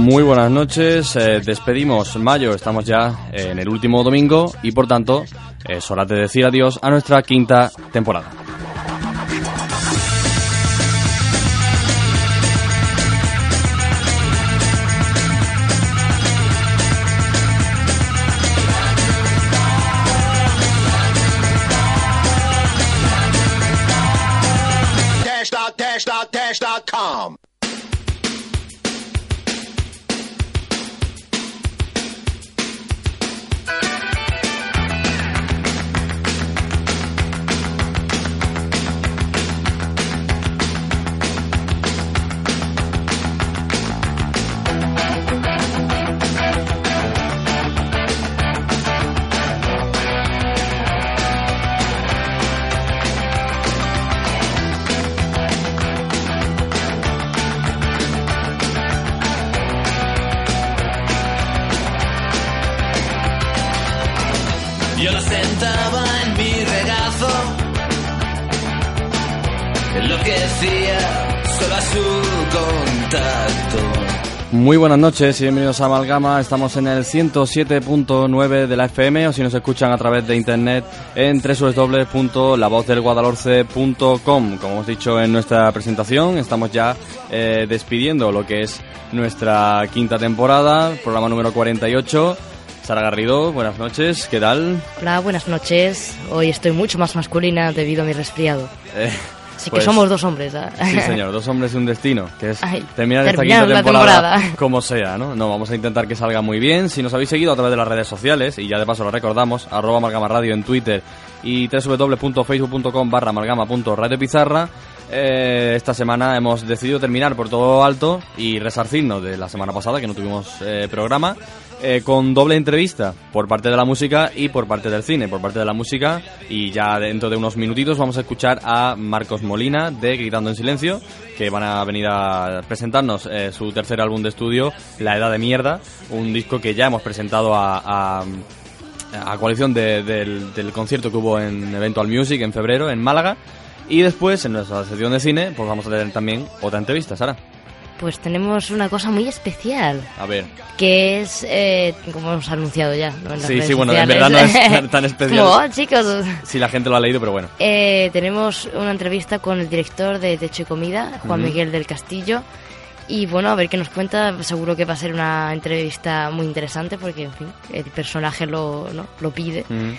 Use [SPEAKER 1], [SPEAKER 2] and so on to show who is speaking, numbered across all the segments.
[SPEAKER 1] Muy buenas noches, eh, despedimos mayo, estamos ya en el último domingo y por tanto es hora de decir adiós a nuestra quinta temporada. Muy buenas noches y bienvenidos a Amalgama. Estamos en el 107.9 de la FM o si nos escuchan a través de internet en www.lavozdelguadalhorce.com. Como hemos dicho en nuestra presentación, estamos ya eh, despidiendo lo que es nuestra quinta temporada, programa número 48. Sara Garrido, buenas noches, ¿qué tal?
[SPEAKER 2] Hola, buenas noches. Hoy estoy mucho más masculina debido a mi resfriado.
[SPEAKER 1] Eh,
[SPEAKER 2] Así
[SPEAKER 1] pues-
[SPEAKER 2] que somos dos hombres. ¿ah?
[SPEAKER 1] Sí, señor, dos hombres y un destino, que es
[SPEAKER 2] Ay,
[SPEAKER 1] terminar esta quinta temporada,
[SPEAKER 2] temporada.
[SPEAKER 1] como sea, ¿no? No, vamos a intentar que salga muy bien. Si nos habéis seguido a través de las redes sociales, y ya de paso lo recordamos, arroba amalgama radio en Twitter y www.facebook.com barra amalgama.radiopizarra, eh, esta semana hemos decidido terminar por todo alto y resarcirnos de la semana pasada, que no tuvimos eh, programa, eh, con doble entrevista por parte de la música y por parte del cine. Por parte de la música, y ya dentro de unos minutitos vamos a escuchar a Marcos Molina de Gritando en Silencio, que van a venir a presentarnos eh, su tercer álbum de estudio, La Edad de Mierda, un disco que ya hemos presentado a, a, a coalición de- del, concierto que hubo en Eventual Music en febrero en Málaga. Y después, en nuestra sección de cine, pues vamos a tener también otra entrevista, Sara.
[SPEAKER 2] Pues tenemos una cosa muy especial,
[SPEAKER 1] A ver,
[SPEAKER 2] que es, eh, como hemos anunciado ya, ¿no? en las
[SPEAKER 1] Sí,
[SPEAKER 2] redes
[SPEAKER 1] sí, bueno, en verdad no es tan- especial.
[SPEAKER 2] Como, "Oh, chicos,
[SPEAKER 1] si la gente lo ha leído, pero bueno.
[SPEAKER 2] eh, tenemos una entrevista con el director de Techo y Comida, Juan. Miguel del Castillo. Y bueno, a ver qué nos cuenta. Seguro que va a ser una entrevista muy interesante porque, en fin, el personaje lo, ¿no? lo pide.
[SPEAKER 1] Ujú.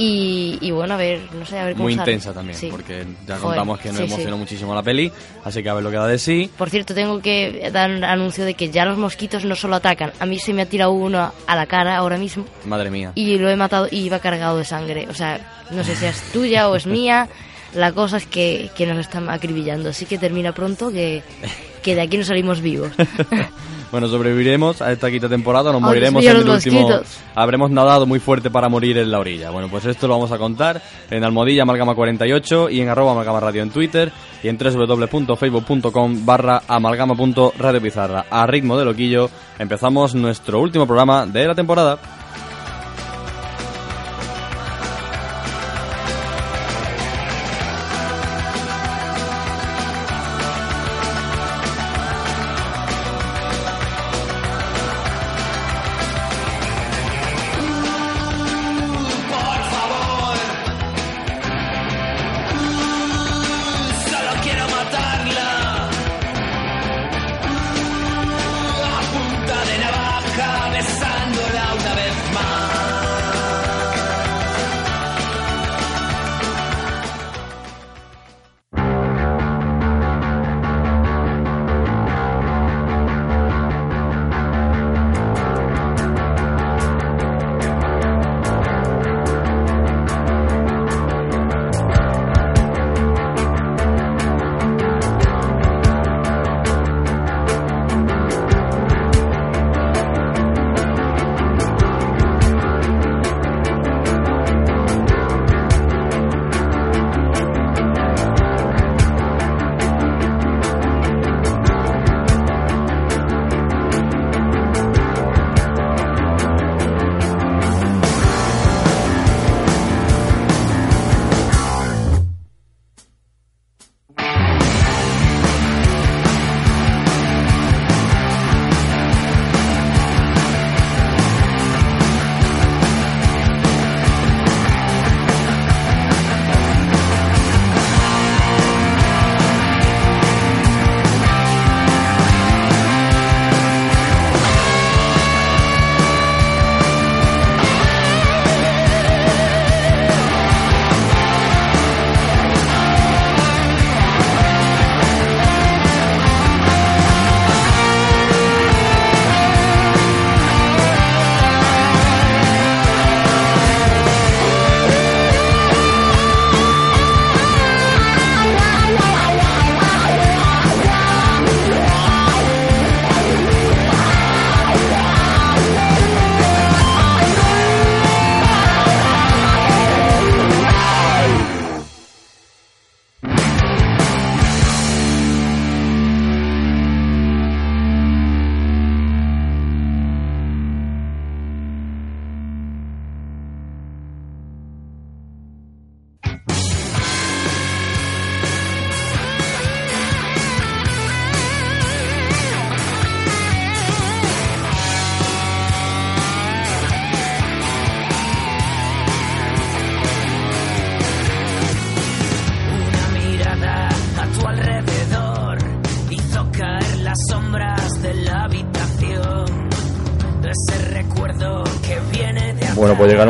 [SPEAKER 2] Y, y bueno, a ver, no sé, a ver cómo
[SPEAKER 1] Muy
[SPEAKER 2] sale.
[SPEAKER 1] intensa también,
[SPEAKER 2] Sí.
[SPEAKER 1] porque ya
[SPEAKER 2] Joder,
[SPEAKER 1] contamos que nos
[SPEAKER 2] sí, sí.
[SPEAKER 1] emocionó muchísimo la peli, así que a ver lo que da de sí.
[SPEAKER 2] Por cierto, tengo que dar un anuncio de que ya los mosquitos no solo atacan. A mí se me ha tirado uno a la cara ahora mismo
[SPEAKER 1] Madre mía.
[SPEAKER 2] y lo he matado y iba cargado de sangre. O sea, no sé si es tuya o es mía. La cosa es que, que nos están acribillando. Así que termina pronto que, que de aquí no salimos vivos.
[SPEAKER 1] Bueno, sobreviviremos a esta quinta temporada, nos moriremos en el último.
[SPEAKER 2] mosquitos.
[SPEAKER 1] Habremos nadado muy fuerte para morir en la orilla. Bueno, pues esto lo vamos a contar en Almohadilla Amalgama 48 y en arroba amalgama radio en Twitter y en www.facebook.com barra amalgama.radiopizarra. A ritmo de loquillo empezamos nuestro último programa de la temporada.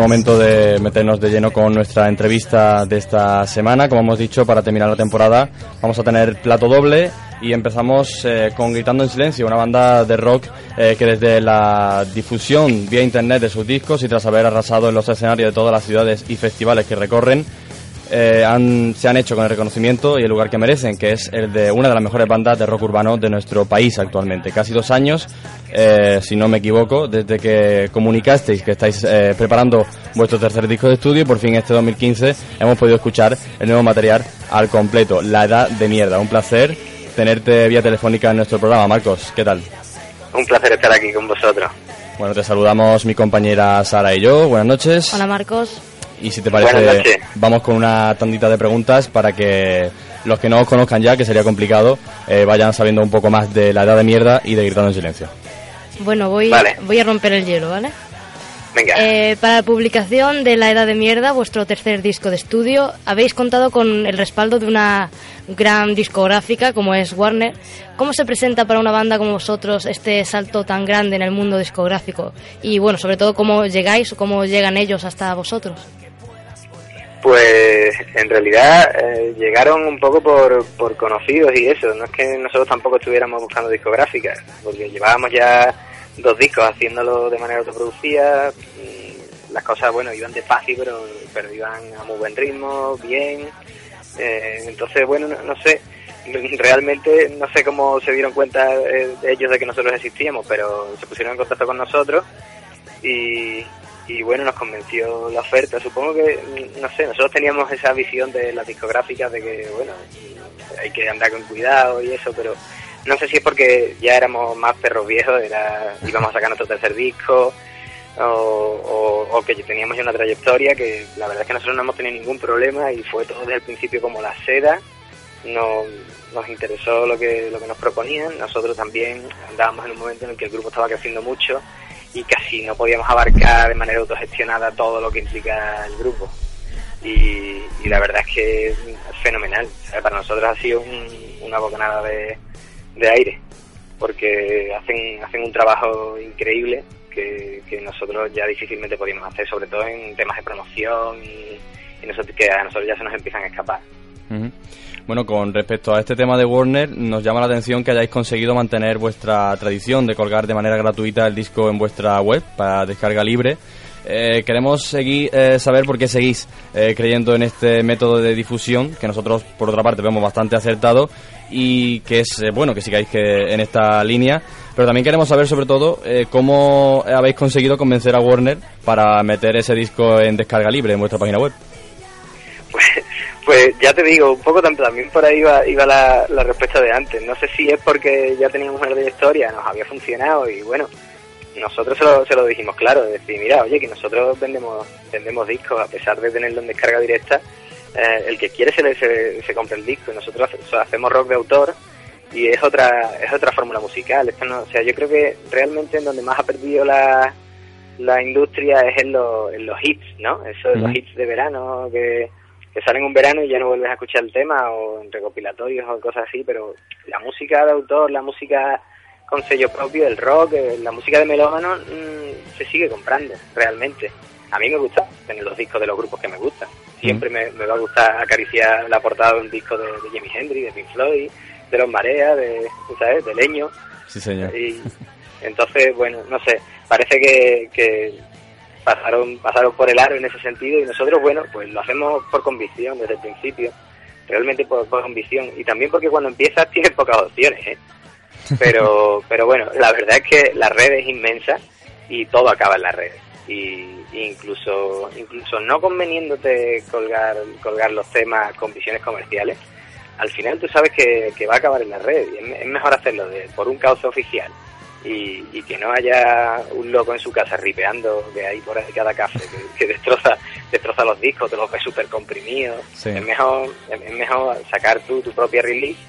[SPEAKER 1] Momento de meternos de lleno con nuestra entrevista de esta semana. Como hemos dicho, para terminar la temporada vamos a tener plato doble y empezamos eh, con Gritando en Silencio, una banda de rock eh, que desde la difusión vía internet de sus discos y tras haber arrasado en los escenarios de todas las ciudades y festivales que recorren, eh, han, se han hecho con el reconocimiento y el lugar que merecen, que es el de una de las mejores bandas de rock urbano de nuestro país actualmente. Casi dos años, eh, si no me equivoco, desde que comunicasteis que estáis eh, preparando vuestro tercer disco de estudio y por fin este 2015 hemos podido escuchar el nuevo material al completo, La Edad de Mierda. Un placer tenerte vía telefónica en nuestro programa. Marcos, ¿qué tal?
[SPEAKER 3] Un placer estar aquí con vosotros.
[SPEAKER 1] Bueno, te saludamos mi compañera Sara y yo. Buenas noches.
[SPEAKER 2] Hola Marcos.
[SPEAKER 1] Y si te parece, vamos con una tandita de preguntas para que los que no os conozcan ya, que sería complicado, eh, vayan sabiendo un poco más de la edad de mierda y de Gritando en Silencio.
[SPEAKER 2] Bueno, voy,
[SPEAKER 3] Vale.
[SPEAKER 2] voy a romper el hielo, ¿vale?
[SPEAKER 3] Venga,
[SPEAKER 2] Eh, para la publicación de La Edad de Mierda, vuestro tercer disco de estudio, habéis contado con el respaldo de una gran discográfica como es Warner. ¿Cómo se presenta para una banda como vosotros este salto tan grande en el mundo discográfico? Y bueno, sobre todo, ¿cómo llegáis o cómo llegan ellos hasta vosotros?
[SPEAKER 3] Pues en realidad eh, llegaron un poco por, por conocidos y eso. No es que nosotros tampoco estuviéramos buscando discográficas, porque llevábamos ya dos discos haciéndolo de manera autoproducida. mm, Las cosas, bueno, iban despacio, pero, pero iban a muy buen ritmo, bien. Eh, entonces, bueno, no, no sé, realmente no sé cómo se dieron cuenta eh, ellos de que nosotros existíamos, pero se pusieron en contacto con nosotros y, y bueno, nos convenció la oferta. Supongo que, no sé, nosotros teníamos esa visión de las discográficas de que, bueno, hay que andar con cuidado y eso, pero no sé si es porque ya éramos más perros viejos, era, íbamos a sacar nuestro tercer disco, o, o- o que teníamos ya una trayectoria que la verdad es que nosotros no hemos tenido ningún problema y fue todo desde el principio como la seda. No, nos interesó lo que, lo que nos proponían. Nosotros también andábamos en un momento en el que el grupo estaba creciendo mucho y casi no podíamos abarcar de manera autogestionada todo lo que implica el grupo. Y, la verdad es que es fenomenal. O sea, para nosotros ha sido un- una bocanada de, de aire, porque hacen, hacen un trabajo increíble que, que nosotros ya difícilmente podíamos hacer, sobre todo en temas de promoción y, nosotros, que a nosotros ya se nos empiezan a escapar.
[SPEAKER 1] Bueno, con respecto a este tema de Warner, nos llama la atención que hayáis conseguido mantener vuestra tradición de colgar de manera gratuita el disco en vuestra web para descarga libre. Eh, queremos seguir, eh, saber por qué seguís eh, creyendo en este método de difusión, que nosotros, por otra parte, vemos bastante acertado y que es bueno que sigáis en esta línea. Pero también queremos saber, sobre todo, cómo habéis conseguido convencer a Warner para meter ese disco en descarga libre en vuestra página web.
[SPEAKER 3] Pues, pues ya te digo, un poco tam- también por ahí iba, iba la, la respuesta de antes. No sé si es porque ya teníamos una historia, nos había funcionado y bueno, nosotros se lo, se lo dijimos claro, de decir, mira, oye, que nosotros vendemos vendemos discos, a pesar de tenerlo en descarga directa, eh, el que quiere se, le, se, se compra el disco. Y nosotros hace- hacemos rock de autor y es otra es otra fórmula musical. Esto no, o sea, yo creo que realmente en donde más ha perdido la, la industria es en, los en los hits, ¿no? Eso de los hits de verano que, que salen un verano y ya no vuelves a escuchar el tema o en recopilatorios o cosas así, pero la música de autor, la música con sello propio, el rock, eh, la música de melómano mm, se sigue comprando realmente. A mí me gusta tener los discos de los grupos que me gustan. Siempre me, me va a gustar acariciar la portada de un disco de, de Jimi Hendrix, de Pink Floyd, de Los Marea, de, ¿sabes? de Leño.
[SPEAKER 1] Sí, señor.
[SPEAKER 3] Y entonces, bueno, no sé, parece que, que pasaron, pasaron por el aro en ese sentido y nosotros, bueno, pues lo hacemos por convicción desde el principio, realmente por, por convicción y también porque cuando empiezas tienes pocas opciones, ¿eh? Pero, pero bueno, la verdad es que la red es inmensa y todo acaba en la red. Y incluso, incluso no conveniéndote colgar, colgar los temas con visiones comerciales, al final tú sabes que, que va a acabar en la red y es mejor hacerlo de, por un cauce oficial y, y que no haya un loco en su casa ripeando que hay por ahí cada café que, que destroza destroza los discos, te los ves súper comprimidos.
[SPEAKER 1] Sí.
[SPEAKER 3] Es mejor es mejor sacar tú tu propia release,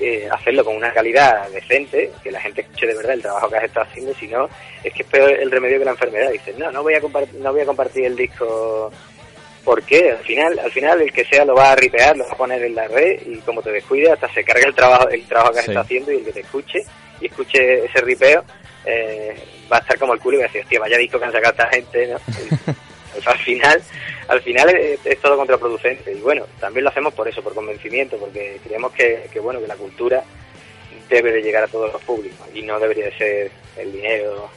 [SPEAKER 3] eh, hacerlo con una calidad decente, que la gente escuche de verdad el trabajo que has estado haciendo, si no, es que es peor el remedio que la enfermedad. Dices, no, no voy a no voy a compartir el disco ¿Por qué? Al final, al final el que sea lo va a ripear, lo va a poner en la red y como te descuides hasta se carga el trabajo, el trabajo que has
[SPEAKER 1] Sí.
[SPEAKER 3] estado haciendo y el que te escuche y escuche ese ripeo eh, va a estar como el culo y va a decir, hostia, vaya disco que han sacado esta gente, ¿no? Pues al final, al final es, es, todo contraproducente. Y bueno, también lo hacemos por eso, por convencimiento, porque creemos que, que, bueno, que la cultura debe de llegar a todos los públicos y no debería de ser el dinero.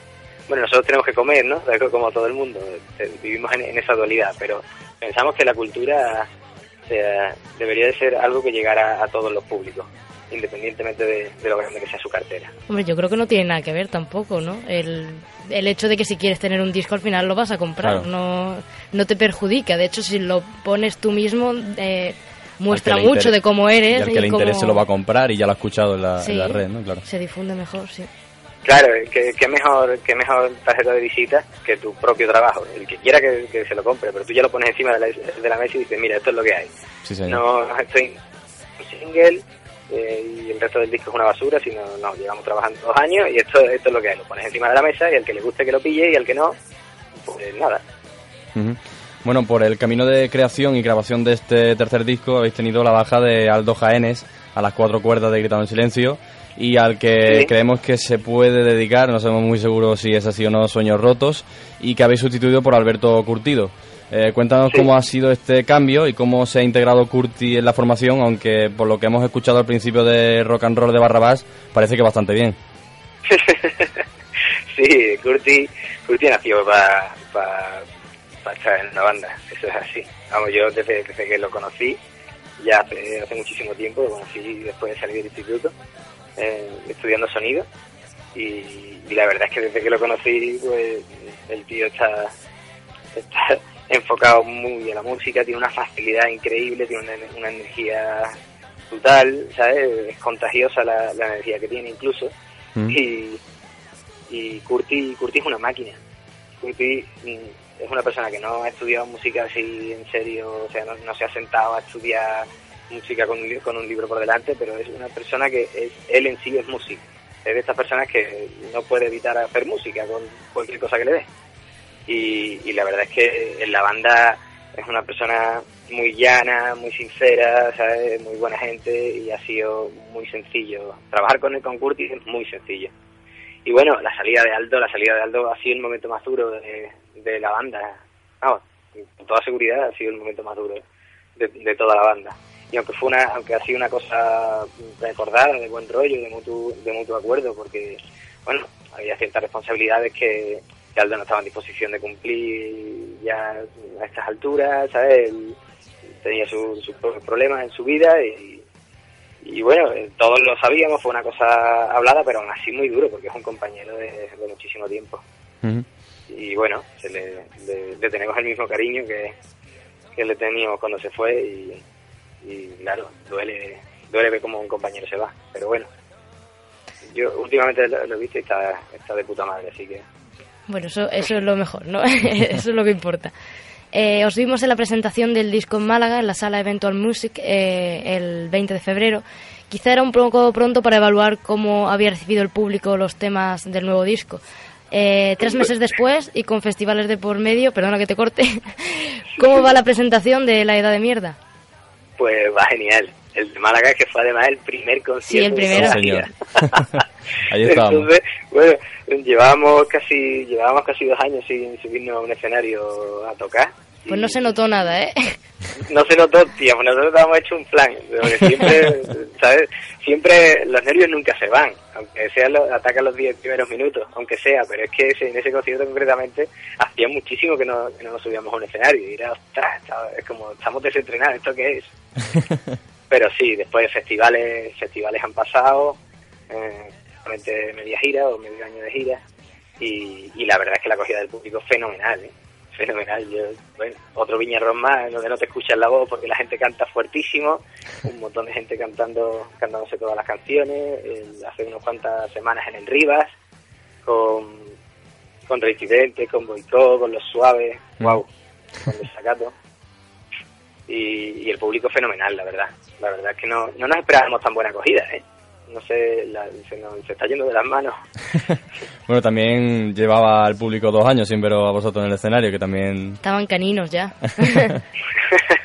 [SPEAKER 3] Bueno, nosotros tenemos que comer, ¿no? Como todo el mundo, eh, vivimos en, en esa dualidad, pero pensamos que la cultura sea, debería de ser algo que llegara a todos los públicos independientemente de, de, lo grande que sea su cartera.
[SPEAKER 2] Hombre, yo creo que no tiene nada que ver tampoco, ¿no? El, el hecho de que si quieres tener un disco al final lo vas a comprar, claro. no, no te perjudica. De hecho, si lo pones tú mismo, eh, muestra mucho de cómo eres.
[SPEAKER 1] Y al que
[SPEAKER 2] y
[SPEAKER 1] le
[SPEAKER 2] cómo...
[SPEAKER 1] interese lo va a comprar y ya lo ha escuchado en la,
[SPEAKER 2] sí,
[SPEAKER 1] en la red, ¿no? Claro.
[SPEAKER 2] Se difunde mejor, sí.
[SPEAKER 3] Claro, que, que, mejor que mejor tarjeta de visita que tu propio trabajo. El que quiera que, que, se lo compre, pero tú ya lo pones encima de la, de la mesa y dices, mira, esto es lo que hay.
[SPEAKER 1] Sí,
[SPEAKER 3] no, no estoy single eh, y el resto del disco es una basura, sino no, llevamos trabajando dos años y esto, esto es lo que hay. Lo pones encima de la mesa y al que le guste que lo pille y al que no, pues nada.
[SPEAKER 1] Uh -huh. Bueno, por el camino de creación y grabación de este tercer disco habéis tenido la baja de Aldo Jaénes a las cuatro cuerdas de Gritando en Silencio y al que
[SPEAKER 3] Sí.
[SPEAKER 1] creemos que se puede dedicar, no somos muy seguros si es así o no, Sueños Rotos, y que habéis sustituido por Alberto Curtido. Eh, cuéntanos
[SPEAKER 3] Sí.
[SPEAKER 1] cómo ha sido este cambio y cómo se ha integrado Curti en la formación, aunque por lo que hemos escuchado al principio de Rock and Roll de Barrabás, parece que bastante bien.
[SPEAKER 3] sí, Curti, Curti nació para pa, pa estar en una banda, eso es así. Vamos, yo desde, desde que lo conocí, ya hace, hace muchísimo tiempo, lo conocí después de salir del instituto, eh, estudiando sonido, y, y, la verdad es que desde que lo conocí, pues el tío está, está enfocado muy a la música, tiene una facilidad increíble, tiene una, una energía brutal, ¿sabes? Es contagiosa la, la energía que tiene incluso.
[SPEAKER 1] Mm.
[SPEAKER 3] Y, y Curti, Curti es una máquina. Curti mm, es una persona que no ha estudiado música así en serio, o sea, no, no se ha sentado a estudiar música con un, con un libro por delante, pero es una persona que es, él en sí es músico. Es de estas personas que no puede evitar hacer música con cualquier cosa que le dé. Y, y la verdad es que en la banda es una persona muy llana, muy sincera, ¿sabes? muy buena gente y ha sido muy sencillo. Trabajar con él con es muy sencillo. Y bueno, la salida de Aldo, la salida de Aldo ha sido el momento más duro de, la banda. Con toda seguridad ha sido el momento más duro de, de, toda la banda. Y aunque fue una, aunque ha sido una cosa recordada, de buen rollo, de mutuo, de mutuo acuerdo, porque bueno, había ciertas responsabilidades que, que Aldo no estaba en disposición de cumplir ya a estas alturas, ¿sabes? Él tenía sus su problemas en su vida y, y bueno, todos lo sabíamos, fue una cosa hablada, pero aún así muy duro, porque es un compañero de, de muchísimo tiempo.
[SPEAKER 1] Uh -huh.
[SPEAKER 3] Y bueno, se le, le, le, tenemos el mismo cariño que, que le teníamos cuando se fue y, y claro, duele, duele ver cómo un compañero se va, pero bueno. Yo últimamente lo, lo he visto y está, está de puta madre, así que
[SPEAKER 2] bueno, eso, eso es lo mejor, ¿no? eso es lo que importa. Eh, os vimos en la presentación del disco en Málaga, en la sala Eventual Music, eh, el 20 de febrero. Quizá era un poco pronto para evaluar cómo había recibido el público los temas del nuevo disco. Eh, tres meses después y con festivales de por medio, perdona que te corte, ¿cómo va la presentación de La Edad de Mierda?
[SPEAKER 3] Pues va genial. El de Málaga, que fue además el primer concierto.
[SPEAKER 2] Sí, el primero.
[SPEAKER 1] Ahí estábamos.
[SPEAKER 3] Entonces, bueno, llevábamos casi, llevábamos casi dos años sin subirnos a un escenario a tocar.
[SPEAKER 2] Pues no se notó nada, ¿eh?
[SPEAKER 3] No se notó, tío, pues nosotros habíamos hecho un plan, porque siempre, ¿sabes? Siempre los nervios nunca se van, aunque sea los, atacan los 10 primeros minutos, aunque sea, pero es que ese, en ese concierto concretamente hacía muchísimo que no, que no nos subíamos a un escenario y era, ostras, es como, estamos desentrenados, ¿esto qué es? Pero sí, después festivales, festivales han pasado, eh, media gira o medio año de gira y, y, la verdad es que la acogida del público es fenomenal, ¿eh? fenomenal. Yo, bueno, otro viñarrón más donde no te escuchas la voz porque la gente canta fuertísimo, un montón de gente cantando, cantándose todas las canciones, el, hace unas cuantas semanas en el Rivas, con, con Reincidente, con Boicot, con Los Suaves, mm. wow, con Desacato. Y, y el público fenomenal, la verdad. La verdad es que no, no nos esperábamos tan buena acogida, ¿eh? no sé, la, se, nos, se, está yendo de las manos.
[SPEAKER 1] bueno, también llevaba al público dos años sin veros a vosotros en el escenario, que también...
[SPEAKER 2] Estaban caninos ya.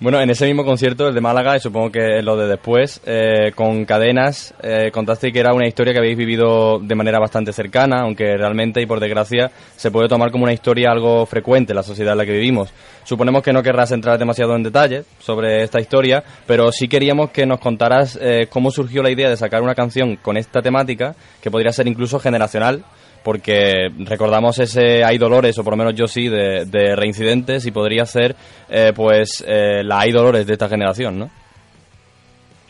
[SPEAKER 1] Bueno, en ese mismo concierto, el de Málaga, y supongo que lo de después, eh, con cadenas, eh, contaste que era una historia que habéis vivido de manera bastante cercana, aunque realmente y por desgracia se puede tomar como una historia algo frecuente en la sociedad en la que vivimos. Suponemos que no querrás entrar demasiado en detalle sobre esta historia, pero sí queríamos que nos contaras eh, cómo surgió la idea de sacar una canción con esta temática, que podría ser incluso generacional, porque recordamos ese Hay Dolores, o por lo menos yo sí, de, de reincidentes y podría ser eh, pues eh, la Hay Dolores de esta generación, ¿no?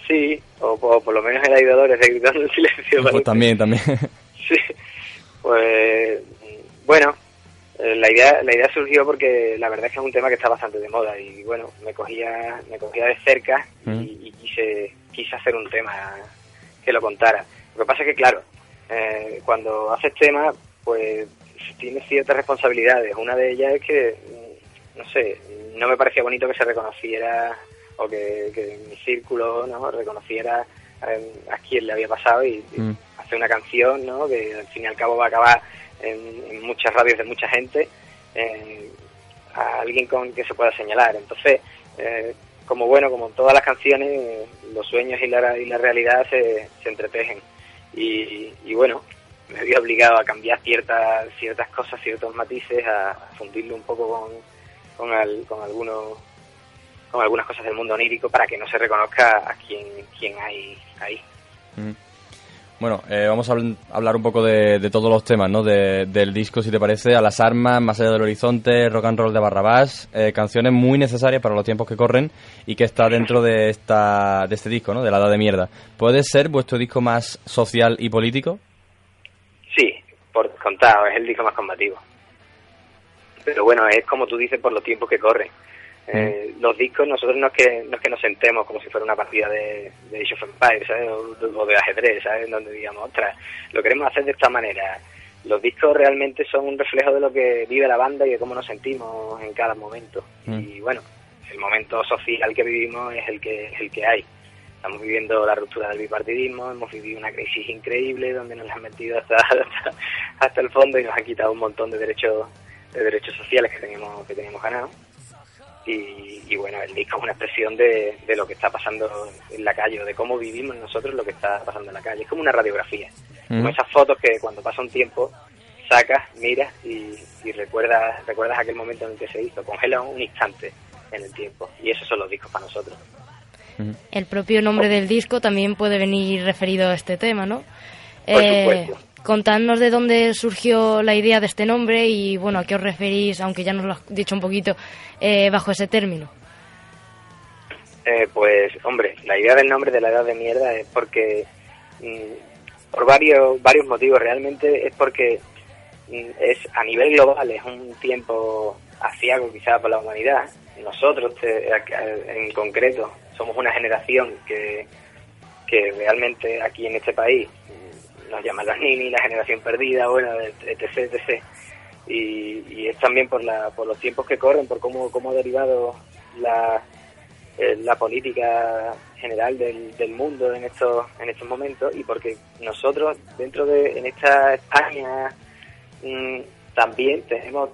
[SPEAKER 3] Sí, o, o por lo menos el Hay Dolores de Gritando en Silencio.
[SPEAKER 1] Pues también, también.
[SPEAKER 3] Sí, pues bueno, eh, la idea la idea surgió porque la verdad es que es un tema que está bastante de moda y bueno, me cogía me cogía de cerca y, y quise quise hacer un tema que lo contara. Lo que pasa es que claro, eh, cuando haces tema, pues tienes ciertas responsabilidades. Una de ellas es que, no sé, no me parecía bonito que se reconociera o que, que mi círculo no reconociera eh, a quién le había pasado y, y
[SPEAKER 1] Mm.
[SPEAKER 3] hacer una canción ¿no? que al fin y al cabo va a acabar en, en muchas radios de mucha gente eh, a alguien con que se pueda señalar. Entonces, eh, como bueno, como en todas las canciones, los sueños y la, y la realidad se, se entretejen. Y, y bueno, me había obligado a cambiar ciertas ciertas cosas, ciertos matices, a, fundirlo un poco con, con, al- con algunos con algunas cosas del mundo onírico para que no se reconozca a quién, quién hay ahí.
[SPEAKER 1] Mm. Bueno, eh, vamos a habl- hablar un poco de, de todos los temas, ¿no? De- del disco, si te parece, A las armas, Más allá del horizonte, Rock and Roll de Barrabás, eh, canciones muy necesarias para los tiempos que corren y que está dentro de esta de este disco, ¿no? De la edad de mierda. ¿Puede ser vuestro disco más social y político?
[SPEAKER 3] Sí, por contado, es el disco más combativo. Pero bueno, es como tú dices, por los tiempos que corren. Eh, Los discos, nosotros no es, que, no es que nos sentemos como si fuera una partida de, de Age of Empires, ¿sabes? O, o de ajedrez, ¿sabes? Donde digamos, ostras, lo queremos hacer de esta manera. Los discos realmente son un reflejo de lo que vive la banda y de cómo nos sentimos en cada momento.
[SPEAKER 1] Mm.
[SPEAKER 3] Y bueno, el momento social que vivimos es el que, es el que hay. Estamos viviendo la ruptura del bipartidismo, hemos vivido una crisis increíble donde nos han metido hasta, hasta, hasta el fondo y nos han quitado un montón de derechos de derechos sociales que teníamos que teníamos ganados. Y, y bueno, el disco es una expresión de, de lo que está pasando en la calle, o de cómo vivimos nosotros lo que está pasando en la calle. Es como una radiografía, como esas fotos que cuando pasa un tiempo sacas, miras y, y recuerdas, recuerdas aquel momento en el que se hizo, congela un instante en el tiempo. Y esos son los discos para nosotros.
[SPEAKER 1] Mm.
[SPEAKER 2] El propio nombre del disco también puede venir referido a este tema, ¿no?
[SPEAKER 3] Por supuesto.
[SPEAKER 2] Contadnos de dónde surgió la idea de este nombre y, bueno, a qué os referís, aunque ya nos lo has dicho un poquito, eh, bajo ese término.
[SPEAKER 3] Eh, pues, hombre, la idea del nombre de la edad de mierda es porque, mm, por varios, varios motivos, realmente es porque mm, es a nivel global, es un tiempo aciago quizá para la humanidad. Nosotros, eh, en concreto, somos una generación que, que realmente aquí en este país nos llaman las nini, la generación perdida, bueno, etc, etc. Y, y es también por, la, por los tiempos que corren, por cómo, cómo ha derivado la, eh, la política general del, del mundo en estos en estos momentos y porque nosotros dentro de en esta España mm, también tenemos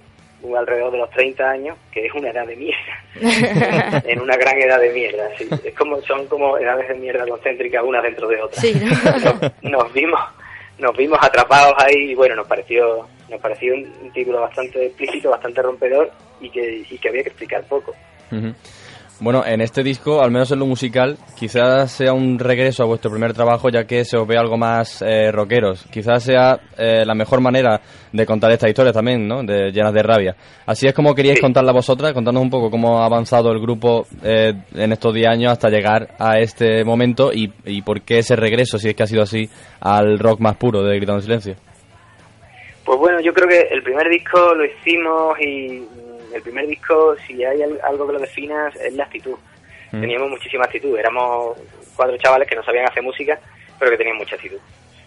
[SPEAKER 3] alrededor de los 30 años que es una edad de mierda en una gran edad de mierda sí. es como son como edades de mierda concéntricas una dentro de otra
[SPEAKER 2] Sí, ¿no?
[SPEAKER 3] nos, nos vimos nos vimos atrapados ahí y bueno nos pareció nos pareció un, título bastante explícito bastante rompedor y que y que había que explicar poco.
[SPEAKER 1] Bueno, en este disco, al menos en lo musical, quizás sea un regreso a vuestro primer trabajo, ya que se os ve algo más eh, rockeros. Quizás sea eh, la mejor manera de contar esta historia también, ¿no? De, llenas de rabia. Así es como queríais
[SPEAKER 3] Sí.
[SPEAKER 1] contarla vosotras, contándonos un poco cómo ha avanzado el grupo eh, en estos 10 años hasta llegar a este momento y, y por qué ese regreso, si es que ha sido así, al rock más puro de Gritando en Silencio.
[SPEAKER 3] Pues bueno, yo creo que el primer disco lo hicimos y el primer disco, si hay al- algo que lo defina, es la actitud.
[SPEAKER 1] Mm.
[SPEAKER 3] Teníamos muchísima actitud. Éramos cuatro chavales que no sabían hacer música, pero que tenían mucha actitud.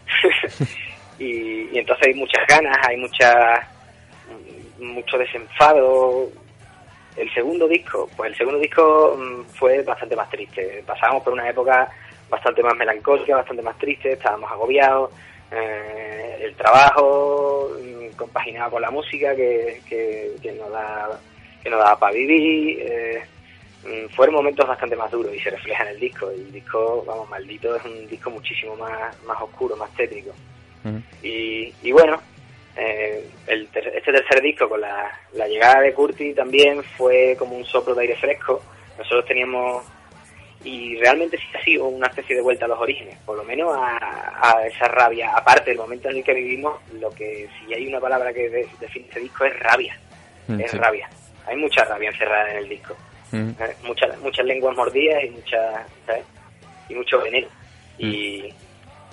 [SPEAKER 3] y, y entonces hay muchas ganas, hay mucha, mucho desenfado. El segundo disco, pues el segundo disco mm, fue bastante más triste. Pasábamos por una época bastante más melancólica, bastante más triste, estábamos agobiados. Eh, el trabajo compaginado con la música que, que, que nos da que nos da para vivir. eh, mm, fueron momentos bastante más duros y se refleja en el disco. El disco, vamos, maldito, es un disco muchísimo más, más oscuro, más tétrico. Y, y bueno, eh, el ter- este tercer disco con la, la llegada de Curti también fue como un soplo de aire fresco. Nosotros teníamos, y realmente sí ha sido una especie de vuelta a los orígenes, por lo menos a, a esa rabia. Aparte del momento en el que vivimos, lo que si hay una palabra que de- define este disco es rabia.
[SPEAKER 1] Mm,
[SPEAKER 3] es
[SPEAKER 1] sí.
[SPEAKER 3] rabia. Hay mucha rabia encerrada en el disco.
[SPEAKER 1] Ujú.
[SPEAKER 3] Eh, muchas muchas lenguas mordidas y mucha ¿sabes? y mucho veneno y,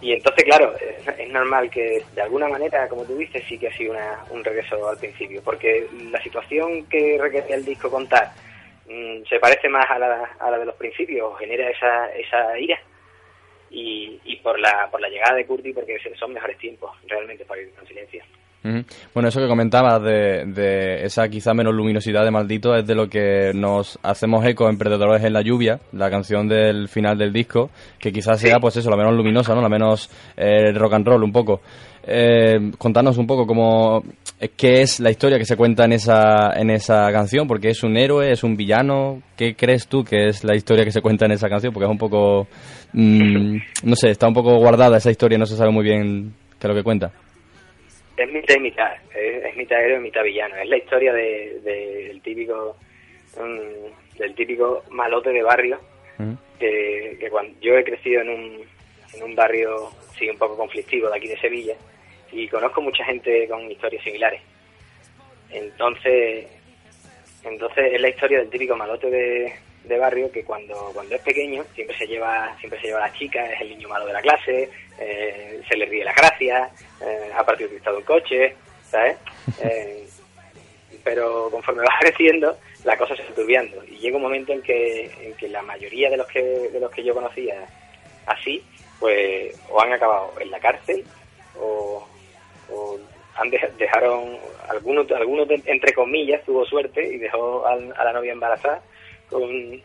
[SPEAKER 3] y entonces claro es, es normal que de alguna manera como tú dices sí que ha sido una- un regreso al principio porque la situación que requería el disco contar mm, se parece más a la, a la de los principios genera esa esa ira y, y por la por la llegada de Curti porque son mejores tiempos realmente para ir con silencio.
[SPEAKER 1] Bueno, eso que comentabas de, de esa quizá menos luminosidad de Maldito es de lo que nos hacemos eco en Perdedores en la lluvia, la canción del final del disco, que quizás sea pues eso, la menos luminosa, ¿no? La menos eh, rock and roll un poco. Eh, contanos un poco cómo eh, qué es la historia que se cuenta en esa en esa canción, porque es un héroe, es un villano, ¿qué crees tú que es la historia que se cuenta en esa canción? Porque es un poco mm, no sé, está un poco guardada esa historia, no se sabe muy bien qué es lo que cuenta.
[SPEAKER 3] Es mitad y mitad, es, es mitad héroe y mitad villano. Es la historia de, de- del típico mm, del típico malote de barrio que, que cuando yo he crecido en un, en un barrio sí un poco conflictivo de aquí de Sevilla y conozco mucha gente con historias similares. Entonces, entonces es la historia del típico malote de, de barrio que cuando, cuando es pequeño siempre se lleva siempre se lleva a la chica, es el niño malo de la clase, eh, se le ríe la gracia, eh, ha partido cristado un coche, ¿sabes? Eh, pero conforme va creciendo la cosa se va turbiando y llega un momento en que, en que la mayoría de los que de los que yo conocía así pues o han acabado en la cárcel o, o han de- dejaron algunos algunos de- entre comillas tuvo suerte y dejó al- a, la novia embarazada con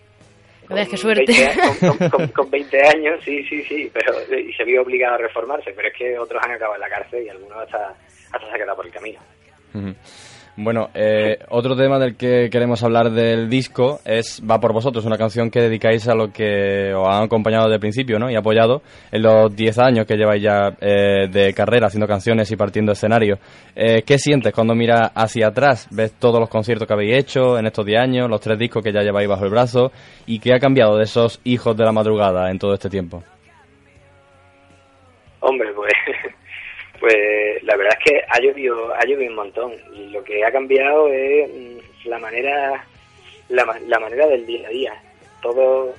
[SPEAKER 2] qué
[SPEAKER 3] con
[SPEAKER 2] suerte.
[SPEAKER 3] 20 a- con, con- con- con 20 años, sí, sí, sí, pero y se vio obligado a reformarse, pero es que otros han acabado en la cárcel y algunos hasta, hasta se han quedado por el camino.
[SPEAKER 1] Bueno, eh, otro tema del que queremos hablar del disco es Va por vosotros, una canción que dedicáis a lo que os han acompañado desde el principio ¿no? y apoyado en los 10 años que lleváis ya eh, de carrera haciendo canciones y partiendo escenarios. Eh, ¿Qué sientes cuando miras hacia atrás? ¿Ves todos los conciertos que habéis hecho en estos 10 años, los tres discos que ya lleváis bajo el brazo? ¿Y qué ha cambiado de esos hijos de la madrugada en todo este tiempo?
[SPEAKER 3] Hombre, pues, pues la verdad es que ha llovido, ha llovido un montón. Lo que ha cambiado es mm, la manera, la, la manera del día a día. Todo,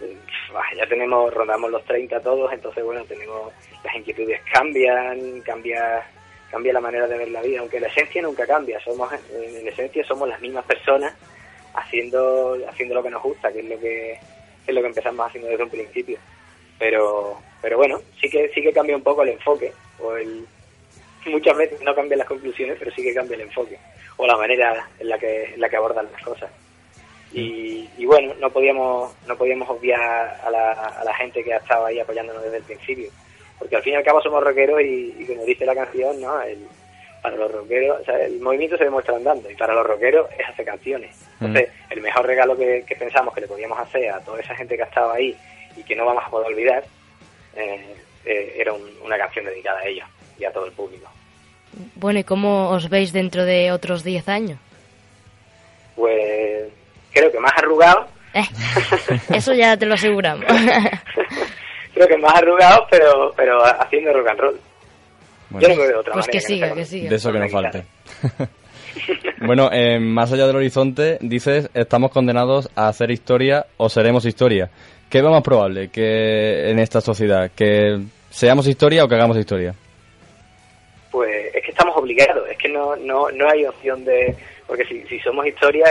[SPEAKER 3] bah, ya tenemos, rondamos los 30 todos, entonces bueno, tenemos, las inquietudes cambian, cambia, cambia la manera de ver la vida, aunque la esencia nunca cambia, somos, en en esencia somos las mismas personas haciendo, haciendo lo que nos gusta, que es lo que, es lo que empezamos haciendo desde un principio. Pero pero bueno sí que sí que cambia un poco el enfoque o el muchas veces no cambian las conclusiones pero sí que cambia el enfoque o la manera en la que en la que abordan las cosas. Y, y bueno no podíamos no podíamos obviar a la, a la gente que ha estado ahí apoyándonos desde el principio porque al fin y al cabo somos rockeros y, y como dice la canción no el, para los rockeros o sea, el movimiento se demuestra andando y para los rockeros es hacer canciones. Entonces el mejor regalo que, que pensamos que le podíamos hacer a toda esa gente que ha estado ahí y que no vamos a poder olvidar eh, eh, era un- una canción dedicada a ellos y a todo el público.
[SPEAKER 2] Bueno, ¿y cómo os veis dentro de otros 10 años?
[SPEAKER 3] Pues creo que más arrugado,
[SPEAKER 2] Eh, eso ya te lo aseguramos.
[SPEAKER 3] creo que más arrugado, pero pero haciendo rock and roll.
[SPEAKER 1] Bueno,
[SPEAKER 3] Yo no me veo de otra
[SPEAKER 2] pues
[SPEAKER 3] manera.
[SPEAKER 2] que siga, que siga.
[SPEAKER 1] De eso que no
[SPEAKER 3] Con la
[SPEAKER 1] falte. bueno, eh, más allá del horizonte, dices, estamos condenados a hacer historia o seremos historia. ¿Qué es más probable que en esta sociedad? ¿Que seamos historia o que hagamos historia?
[SPEAKER 3] Estamos obligados, es que no no no hay opción de... Porque si, si somos historia,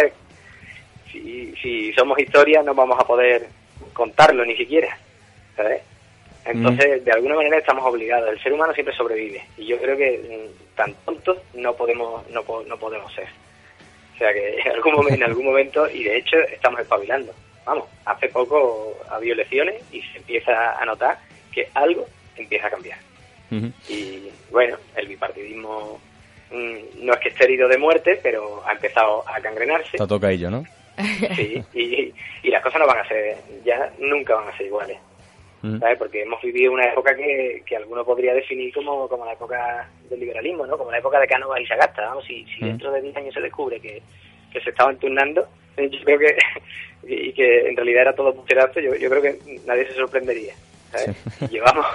[SPEAKER 3] si, si somos historia no vamos a poder contarlo ni siquiera, ¿sabes? Entonces, de alguna manera estamos obligados. El ser humano siempre sobrevive. Y yo creo que mm, tan tontos no podemos no, no podemos ser. O sea que en algún, momento, en algún momento, y de hecho estamos espabilando. Vamos, hace poco ha habido elecciones y se empieza a notar que algo empieza a cambiar. Y bueno, el bipartidismo mm, no es que esté herido de muerte, pero ha empezado a cangrenarse.
[SPEAKER 1] Está tocaillo, ¿no?
[SPEAKER 3] Sí, y, y las cosas no van a ser, ya nunca van a ser iguales. ¿sabes? Porque hemos vivido una época que, que alguno podría definir como, como la época del liberalismo, ¿no? Como la época de Cánovas y Sagasta, vamos, si, si dentro de 10 años se descubre que, que se estaban turnando, yo creo que, y que en realidad era todo pucherazo, yo, yo creo que nadie se sorprendería, ¿sabes? Llevamos,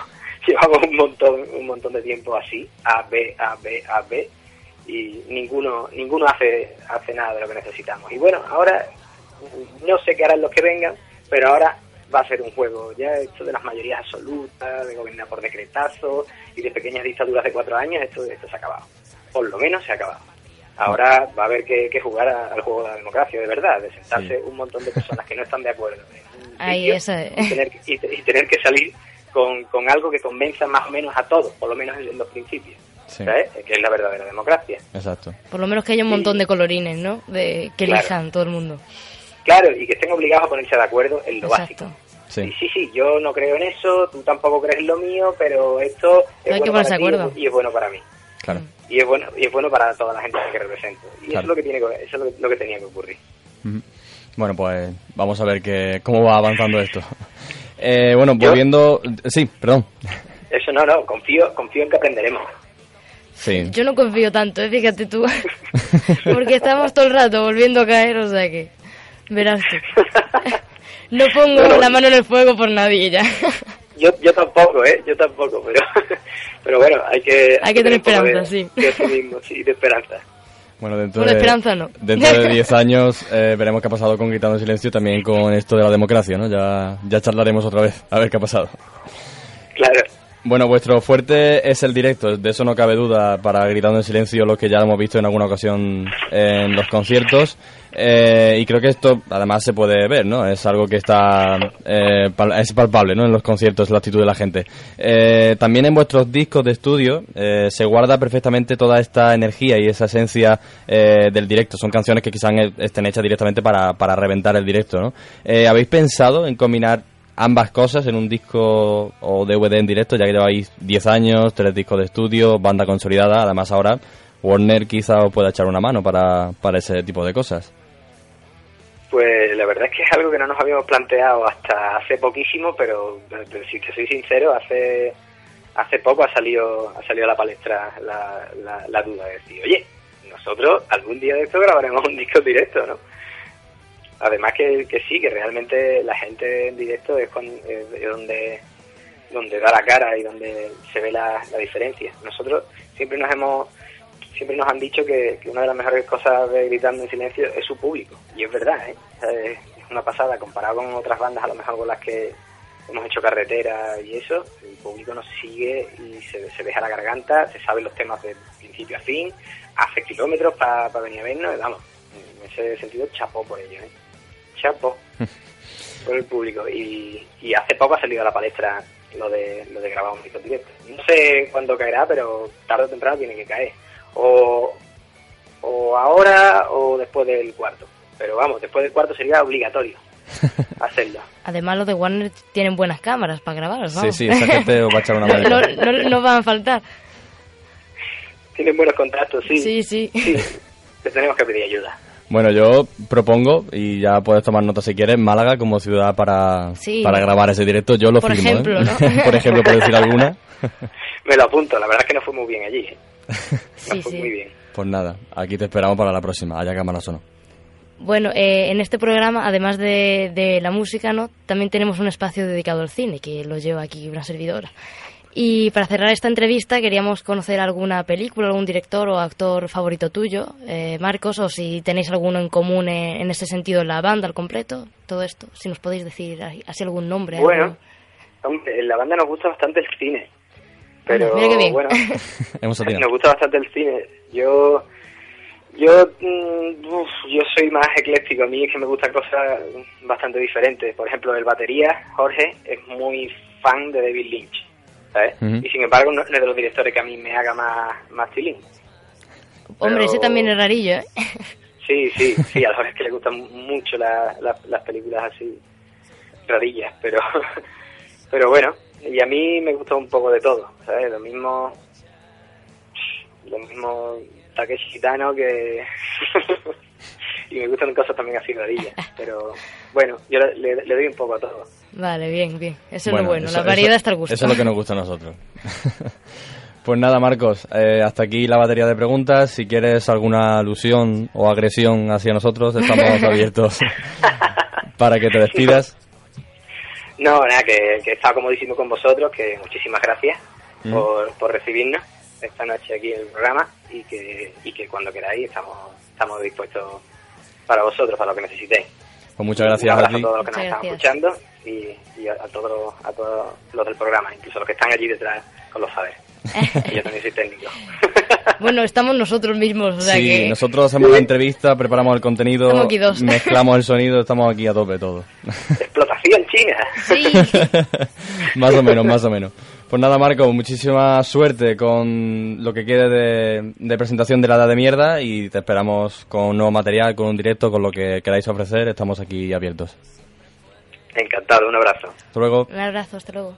[SPEAKER 3] llevamos un montón, un montón de tiempo así, A, B, A, B, A, B, y ninguno, ninguno hace, hace nada de lo que necesitamos. Y bueno, ahora, no sé qué harán los que vengan, pero ahora va a ser un juego. Ya esto de las mayorías absolutas, de gobernar por decretazo y de pequeñas dictaduras de cuatro años, esto, esto se ha acabado. Por lo menos se ha acabado. Ahora va a haber que, que jugar a- al juego de la democracia, de verdad, de sentarse un montón de personas que no están de acuerdo en un
[SPEAKER 2] Ahí,
[SPEAKER 3] sitio
[SPEAKER 2] eso es.
[SPEAKER 3] y, tener, que- y, te- y tener que salir con, con algo que convenza más o menos a todos, por lo menos en, los principios,
[SPEAKER 1] Sí,
[SPEAKER 3] ¿sabes? Que es la verdadera democracia.
[SPEAKER 1] exacto.
[SPEAKER 2] Por lo menos que haya un montón de colorines, ¿no? De, que
[SPEAKER 3] Claro.
[SPEAKER 2] elijan todo el mundo.
[SPEAKER 3] Claro, y que estén obligados a ponerse de acuerdo en lo
[SPEAKER 2] Exacto.
[SPEAKER 3] básico.
[SPEAKER 1] Sí.
[SPEAKER 3] Y sí, sí, yo no creo en eso, tú tampoco crees en lo mío, pero esto es
[SPEAKER 2] Hay
[SPEAKER 3] bueno para ti
[SPEAKER 2] acuerdo.
[SPEAKER 3] y es bueno para mí.
[SPEAKER 1] Claro.
[SPEAKER 3] Y es bueno y es bueno para toda la gente que represento. Y eso es lo que tiene que, eso es lo que, lo que tenía que ocurrir.
[SPEAKER 1] Bueno, pues vamos a ver que, cómo va avanzando esto. Eh, bueno,
[SPEAKER 3] ¿Yo?
[SPEAKER 1] volviendo... Sí, perdón.
[SPEAKER 3] Eso no, no, confío, confío en que aprenderemos.
[SPEAKER 1] Sí.
[SPEAKER 2] Yo no confío tanto, ¿eh? fíjate tú. Porque estamos todo el rato volviendo a caer, o sea que. Verás tú. No pongo
[SPEAKER 3] Bueno,
[SPEAKER 2] la mano en el fuego por nadie ya.
[SPEAKER 3] Yo, yo tampoco, ¿eh? Yo tampoco, pero, pero bueno, hay que...
[SPEAKER 2] Hay que tener
[SPEAKER 3] de-
[SPEAKER 2] esperanza, sí.
[SPEAKER 3] De optimismo, sí, de esperanza.
[SPEAKER 1] Bueno, dentro de,
[SPEAKER 2] esperanza no.
[SPEAKER 1] Dentro de 10 años eh, veremos qué ha pasado con Gritando en Silencio también con esto de la democracia, ¿no? Ya, ya charlaremos otra vez, a ver qué ha pasado.
[SPEAKER 3] Claro.
[SPEAKER 1] Bueno, vuestro fuerte es el directo, de eso no cabe duda para Gritando en Silencio, lo que ya hemos visto en alguna ocasión en los conciertos. Eh, y creo que esto además se puede ver, ¿no? Es algo que está eh, es palpable, ¿no? En los conciertos, la actitud de la gente. Eh, también en vuestros discos de estudio eh, se guarda perfectamente toda esta energía y esa esencia eh, del directo. Son canciones que quizás estén hechas directamente para, para reventar el directo, ¿no? Eh, ¿Habéis pensado en combinar ambas cosas en un disco o DVD en directo, ya que lleváis 10 años, tres discos de estudio, banda consolidada, además ahora Warner quizá os pueda echar una mano para, para ese tipo de cosas.
[SPEAKER 3] Pues la verdad es que es algo que no nos habíamos planteado hasta hace poquísimo, pero, pero si te soy sincero, hace hace poco ha salido ha salido a la palestra la, la, duda de decir, oye, nosotros algún día de esto grabaremos un disco directo, ¿no? Además que, que sí, que realmente la gente en directo es, con- es- donde donde da la cara y donde se ve la, la diferencia. Nosotros siempre nos hemos siempre nos han dicho que, que una de las mejores cosas de Gritando en Silencio es su público. Y es verdad, ¿eh? Es una pasada comparado con otras bandas, a lo mejor con las que hemos hecho carretera y eso. El público nos sigue y se, se deja la garganta, se saben los temas de principio a fin, hace kilómetros para venir a vernos. Vamos, en ese sentido, chapó por ello, ¿eh? Chapó por el público. Y, y hace poco ha salido a la palestra lo de, lo de grabar un disco directo. No sé cuándo caerá, pero tarde o temprano tiene que caer. O, o ahora o después del cuarto. Pero vamos, después del cuarto sería obligatorio hacerlo.
[SPEAKER 2] Además, los de Warner tienen buenas cámaras para grabar,
[SPEAKER 1] Sí,
[SPEAKER 2] vamos.
[SPEAKER 1] sí, esa gente os va a echar una
[SPEAKER 2] no,
[SPEAKER 1] mano.
[SPEAKER 2] no, no- no van a faltar.
[SPEAKER 3] Tienen buenos contactos, sí.
[SPEAKER 2] Sí, sí.
[SPEAKER 3] Sí, les tenemos que pedir ayuda.
[SPEAKER 1] Bueno, yo propongo, y ya puedes tomar nota si quieres, Málaga como ciudad para,
[SPEAKER 2] Sí.
[SPEAKER 1] para grabar ese directo. Yo lo
[SPEAKER 2] Por
[SPEAKER 1] firmo, ¿eh?
[SPEAKER 2] ejemplo, ¿no?
[SPEAKER 1] por ejemplo, por decir alguna.
[SPEAKER 3] Me lo apunto, la verdad es que no fue muy bien allí. ¿eh? No
[SPEAKER 2] Sí,
[SPEAKER 3] fue
[SPEAKER 2] sí.
[SPEAKER 3] muy bien.
[SPEAKER 1] Pues nada, aquí te esperamos para la próxima, haya cámaras o no.
[SPEAKER 2] Bueno, eh, en este programa, además de, de la música, ¿no? También tenemos un espacio dedicado al cine, que lo lleva aquí una servidora. Y para cerrar esta entrevista queríamos conocer alguna película, algún director o actor favorito tuyo, eh, Marcos, o si tenéis alguno en común en, en ese sentido en la banda al completo, todo esto, si nos podéis decir así algún nombre.
[SPEAKER 3] Bueno, hombre, en la banda nos gusta bastante el cine. Pero
[SPEAKER 2] Mira qué bien.
[SPEAKER 3] bueno,
[SPEAKER 1] Hemos
[SPEAKER 3] nos gusta bastante el cine. Yo yo mm, uf, yo soy más ecléctico. A mí es que me gustan cosas bastante diferentes. Por ejemplo, el batería, Jorge, es muy fan de David Lynch. Y sin embargo, no no es de los directores que a mí me haga más, más feeling.
[SPEAKER 2] Hombre,
[SPEAKER 3] pero-
[SPEAKER 2] ese también es rarillo, ¿eh?
[SPEAKER 3] Sí, sí, sí, a Jorge es que le gustan mucho la- la- las películas así rarillas, pero pero bueno, y a mí me gusta un poco de todo, ¿sabes? Lo mismo lo mismo Takeshi Kitano que y me gustan cosas también así rarillas. Pero bueno, yo le, doy un poco a todo.
[SPEAKER 4] Vale, bien, bien. Eso es lo bueno,
[SPEAKER 1] eso-
[SPEAKER 4] la variedad
[SPEAKER 1] eso-
[SPEAKER 4] está al gusto.
[SPEAKER 1] Eso es lo que nos gusta a nosotros. pues nada, Marcos, eh, hasta aquí la batería de preguntas. Si quieres alguna alusión o agresión hacia nosotros, estamos abiertos para que te despidas.
[SPEAKER 3] No, nada, que, que he estado comodísimo con vosotros, que muchísimas gracias
[SPEAKER 1] Mm.
[SPEAKER 3] por, por recibirnos esta noche aquí en el programa y que, y que cuando queráis estamos, estamos dispuestos para vosotros, para lo que necesitéis.
[SPEAKER 1] Pues muchas gracias
[SPEAKER 3] Un
[SPEAKER 1] a
[SPEAKER 3] abrazo
[SPEAKER 1] ti.
[SPEAKER 3] a todos los que nos están escuchando y, y a, a todos, a todos los del programa, incluso los que están allí detrás con los saberes. yo también soy técnico.
[SPEAKER 4] Bueno, estamos nosotros mismos, o sea
[SPEAKER 1] sí,
[SPEAKER 4] que...
[SPEAKER 1] nosotros hacemos la entrevista, preparamos el contenido,
[SPEAKER 4] Estamos aquí dos.
[SPEAKER 1] mezclamos el sonido, estamos aquí a tope todos.
[SPEAKER 3] Explotación china.
[SPEAKER 4] Sí,
[SPEAKER 1] más o menos, más o menos. Pues nada, Marco, muchísima suerte con lo que quede de, de presentación de la edad de mierda y te esperamos con un nuevo material, con un directo, con lo que queráis ofrecer. Estamos aquí abiertos.
[SPEAKER 3] Encantado, un abrazo.
[SPEAKER 1] Hasta luego.
[SPEAKER 4] un abrazo, hasta luego.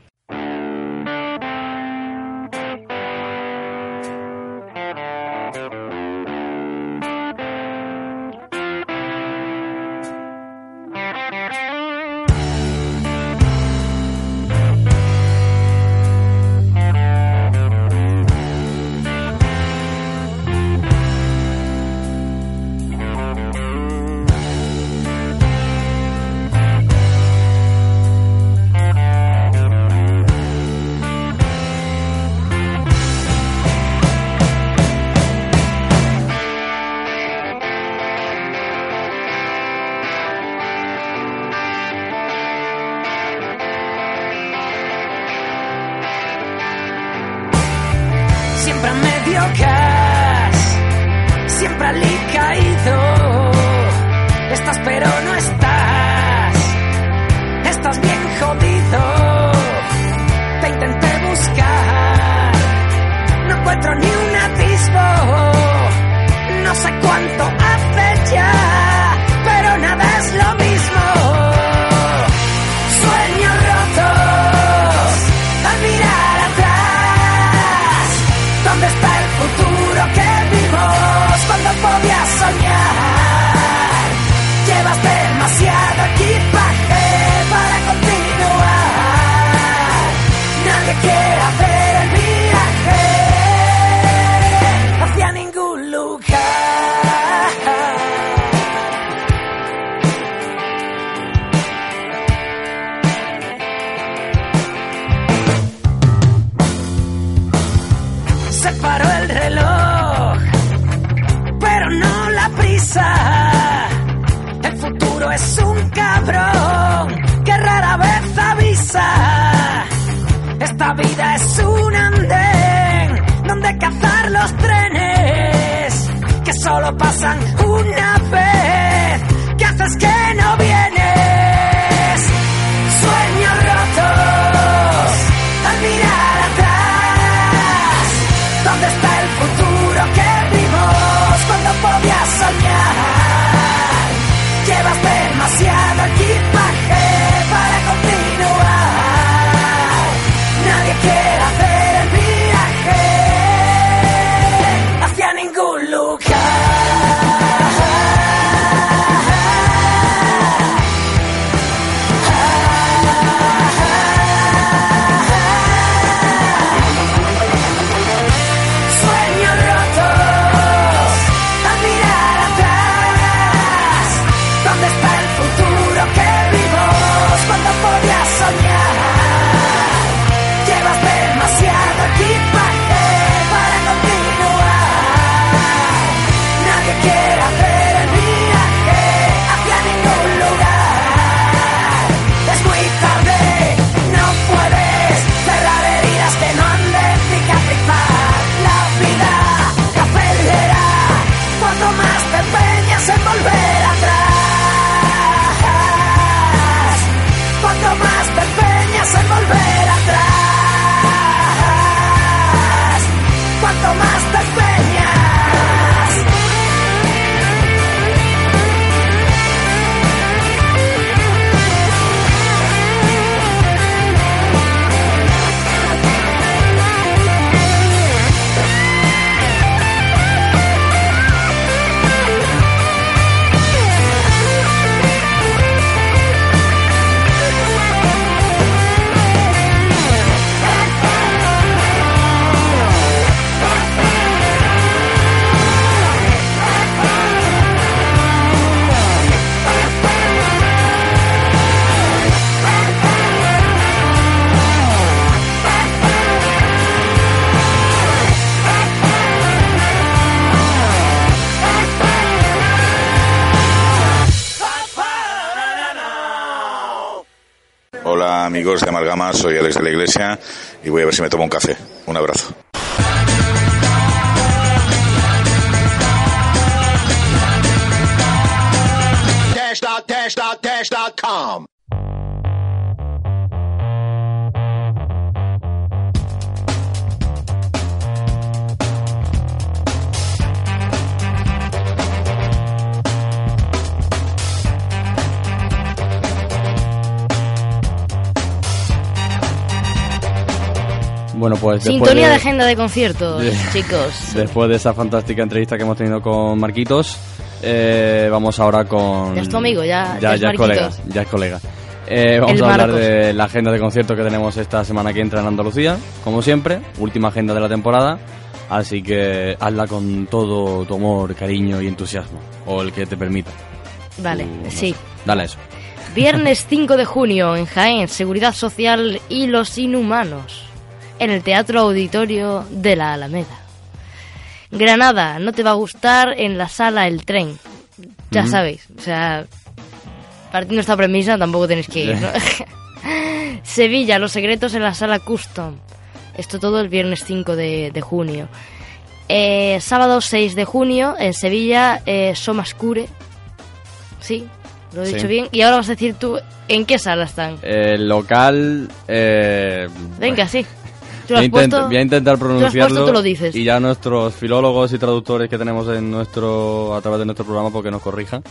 [SPEAKER 5] Esta vida es un andén donde cazar los trenes que solo pasan una vez. ¿Qué haces que
[SPEAKER 6] soy Alex de la Iglesia y voy a ver si me tomo un café. Un abrazo.
[SPEAKER 1] Bueno, pues
[SPEAKER 2] Sintonía de agenda de conciertos,
[SPEAKER 1] de-
[SPEAKER 2] chicos.
[SPEAKER 1] Después de esa fantástica entrevista que hemos tenido con Marquitos, eh, vamos ahora con...
[SPEAKER 2] Ya es tu amigo, ya- ya es
[SPEAKER 1] ya es colega, ya es colega. Eh, vamos
[SPEAKER 2] El
[SPEAKER 1] a hablar
[SPEAKER 2] Marcos.
[SPEAKER 1] de la agenda de conciertos que tenemos esta semana que entra en Andalucía, como siempre, última agenda de la temporada, así que hazla con todo tu amor, cariño y entusiasmo, o el que te permita.
[SPEAKER 2] Vale,
[SPEAKER 1] no
[SPEAKER 2] sí.
[SPEAKER 1] sé. Dale eso.
[SPEAKER 2] Viernes 5 de junio en Jaén, Seguridad Social y los Inhumanos, en el Teatro Auditorio de la Alameda. Granada, no te va a gustar en la sala El Tren. Ya
[SPEAKER 1] Ujú.
[SPEAKER 2] sabéis, o sea, partiendo esta premisa tampoco tenéis que ir, ¿no? Sevilla, Los Secretos en la sala Custom. Esto todo el viernes 5 de, de junio. Eh, sábado 6 de junio en Sevilla, eh, Somascure. Sí, lo he
[SPEAKER 1] Sí.
[SPEAKER 2] dicho bien. Y ahora vas a decir tú en qué sala están.
[SPEAKER 1] El local... Eh,
[SPEAKER 2] Venga, sí.
[SPEAKER 1] Voy a,
[SPEAKER 2] has
[SPEAKER 1] intent-
[SPEAKER 2] puesto.
[SPEAKER 1] voy a intentar
[SPEAKER 2] puesto,
[SPEAKER 1] pronunciarlo
[SPEAKER 2] tú lo dices.
[SPEAKER 1] y ya nuestros filólogos y traductores que tenemos en nuestro a través de nuestro programa porque nos corrijan.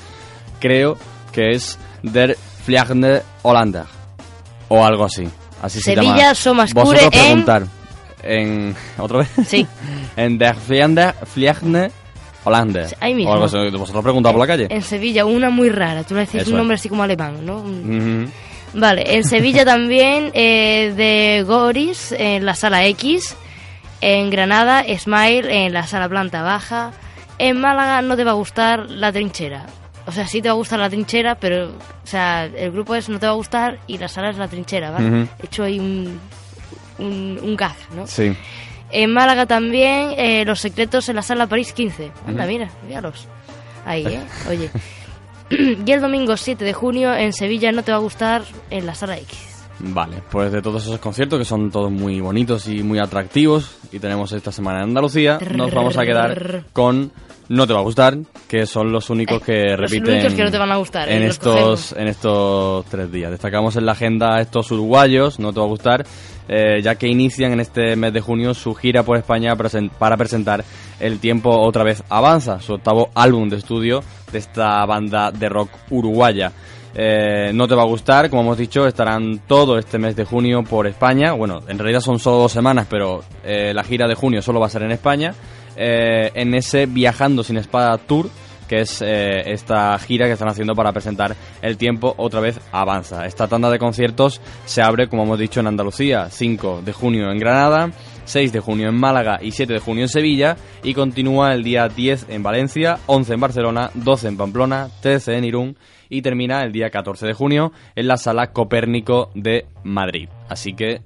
[SPEAKER 1] Creo que es Der Fliegende Hollander o algo así. Así se
[SPEAKER 2] Sevilla,
[SPEAKER 1] llama.
[SPEAKER 2] Somascure
[SPEAKER 1] Vosotros preguntar en otra vez.
[SPEAKER 2] Sí.
[SPEAKER 1] en Der Fliegende Fliegende Hollander.
[SPEAKER 2] Ahí mismo.
[SPEAKER 1] O algo así. Vosotros preguntad por la calle.
[SPEAKER 2] En Sevilla, una muy rara. Tú le decís
[SPEAKER 1] Eso
[SPEAKER 2] un
[SPEAKER 1] es.
[SPEAKER 2] nombre así como alemán, ¿no?
[SPEAKER 1] Ujú.
[SPEAKER 2] Vale, en Sevilla también eh, de Goris en la sala X, en Granada Smile en la sala planta baja, en Málaga no te va a gustar la trinchera. O sea, sí te va a gustar la trinchera, pero o sea, el grupo es no te va a gustar y la sala es la trinchera, ¿vale?
[SPEAKER 1] Ujú.
[SPEAKER 2] He hecho ahí un, un, un gag, ¿no?
[SPEAKER 1] Sí.
[SPEAKER 2] En Málaga también eh, Los Secretos en la sala París 15. Anda,
[SPEAKER 1] Ujú.
[SPEAKER 2] mira, míralos. Ahí, ¿eh? Oye. y el domingo 7 de junio en Sevilla no te va a gustar en la sala X.
[SPEAKER 1] Vale, pues de todos esos conciertos que son todos muy bonitos y muy atractivos y tenemos esta semana en Andalucía, nos vamos a quedar con No te va a gustar, que son los únicos que
[SPEAKER 2] Eh, los
[SPEAKER 1] repiten
[SPEAKER 2] únicos que no te van a gustar,
[SPEAKER 1] en
[SPEAKER 2] eh, los
[SPEAKER 1] estos en estos tres días. Destacamos en la agenda a estos uruguayos, No te va a gustar, eh, ya que inician en este mes de junio su gira por España para presentar El tiempo otra vez avanza, su octavo álbum de estudio de esta banda de rock uruguaya. Eh, no te va a gustar, como hemos dicho, estarán todo este mes de junio por España. Bueno, en realidad son solo dos semanas, pero eh, la gira de junio solo va a ser en España. En ese Viajando sin Espada Tour, que es eh, esta gira que están haciendo para presentar El tiempo otra vez avanza. Esta tanda de conciertos se abre, como hemos dicho, en Andalucía, 5 de junio en Granada, 6 de junio en Málaga y 7 de junio en Sevilla y continúa el día 10 en Valencia, 11 en Barcelona, 12 en Pamplona, 13 en Irún y termina el día 14 de junio en la sala Copérnico de Madrid. Así que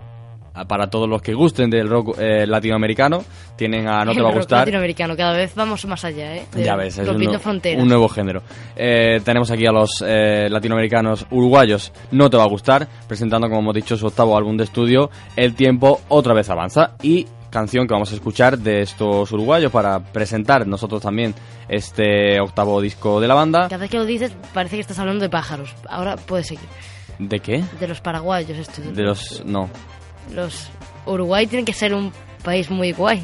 [SPEAKER 1] para todos los que gusten del rock eh, latinoamericano, tienen a No te va a gustar.
[SPEAKER 2] latinoamericano, cada vez vamos más allá, ¿eh? De-
[SPEAKER 1] Ya ves, es un, nuevo género. Eh, tenemos aquí a los eh, latinoamericanos uruguayos, no te va a gustar, presentando, como hemos dicho, su octavo álbum de estudio, El tiempo otra vez avanza, y canción que vamos a escuchar de estos uruguayos para presentar nosotros también este octavo disco de la banda.
[SPEAKER 2] Cada vez que lo dices parece que estás hablando de pájaros. Ahora puedes seguir.
[SPEAKER 1] ¿De qué?
[SPEAKER 2] De los paraguayos estos.
[SPEAKER 1] De los... no.
[SPEAKER 2] Los Uruguay tiene que ser un país muy guay.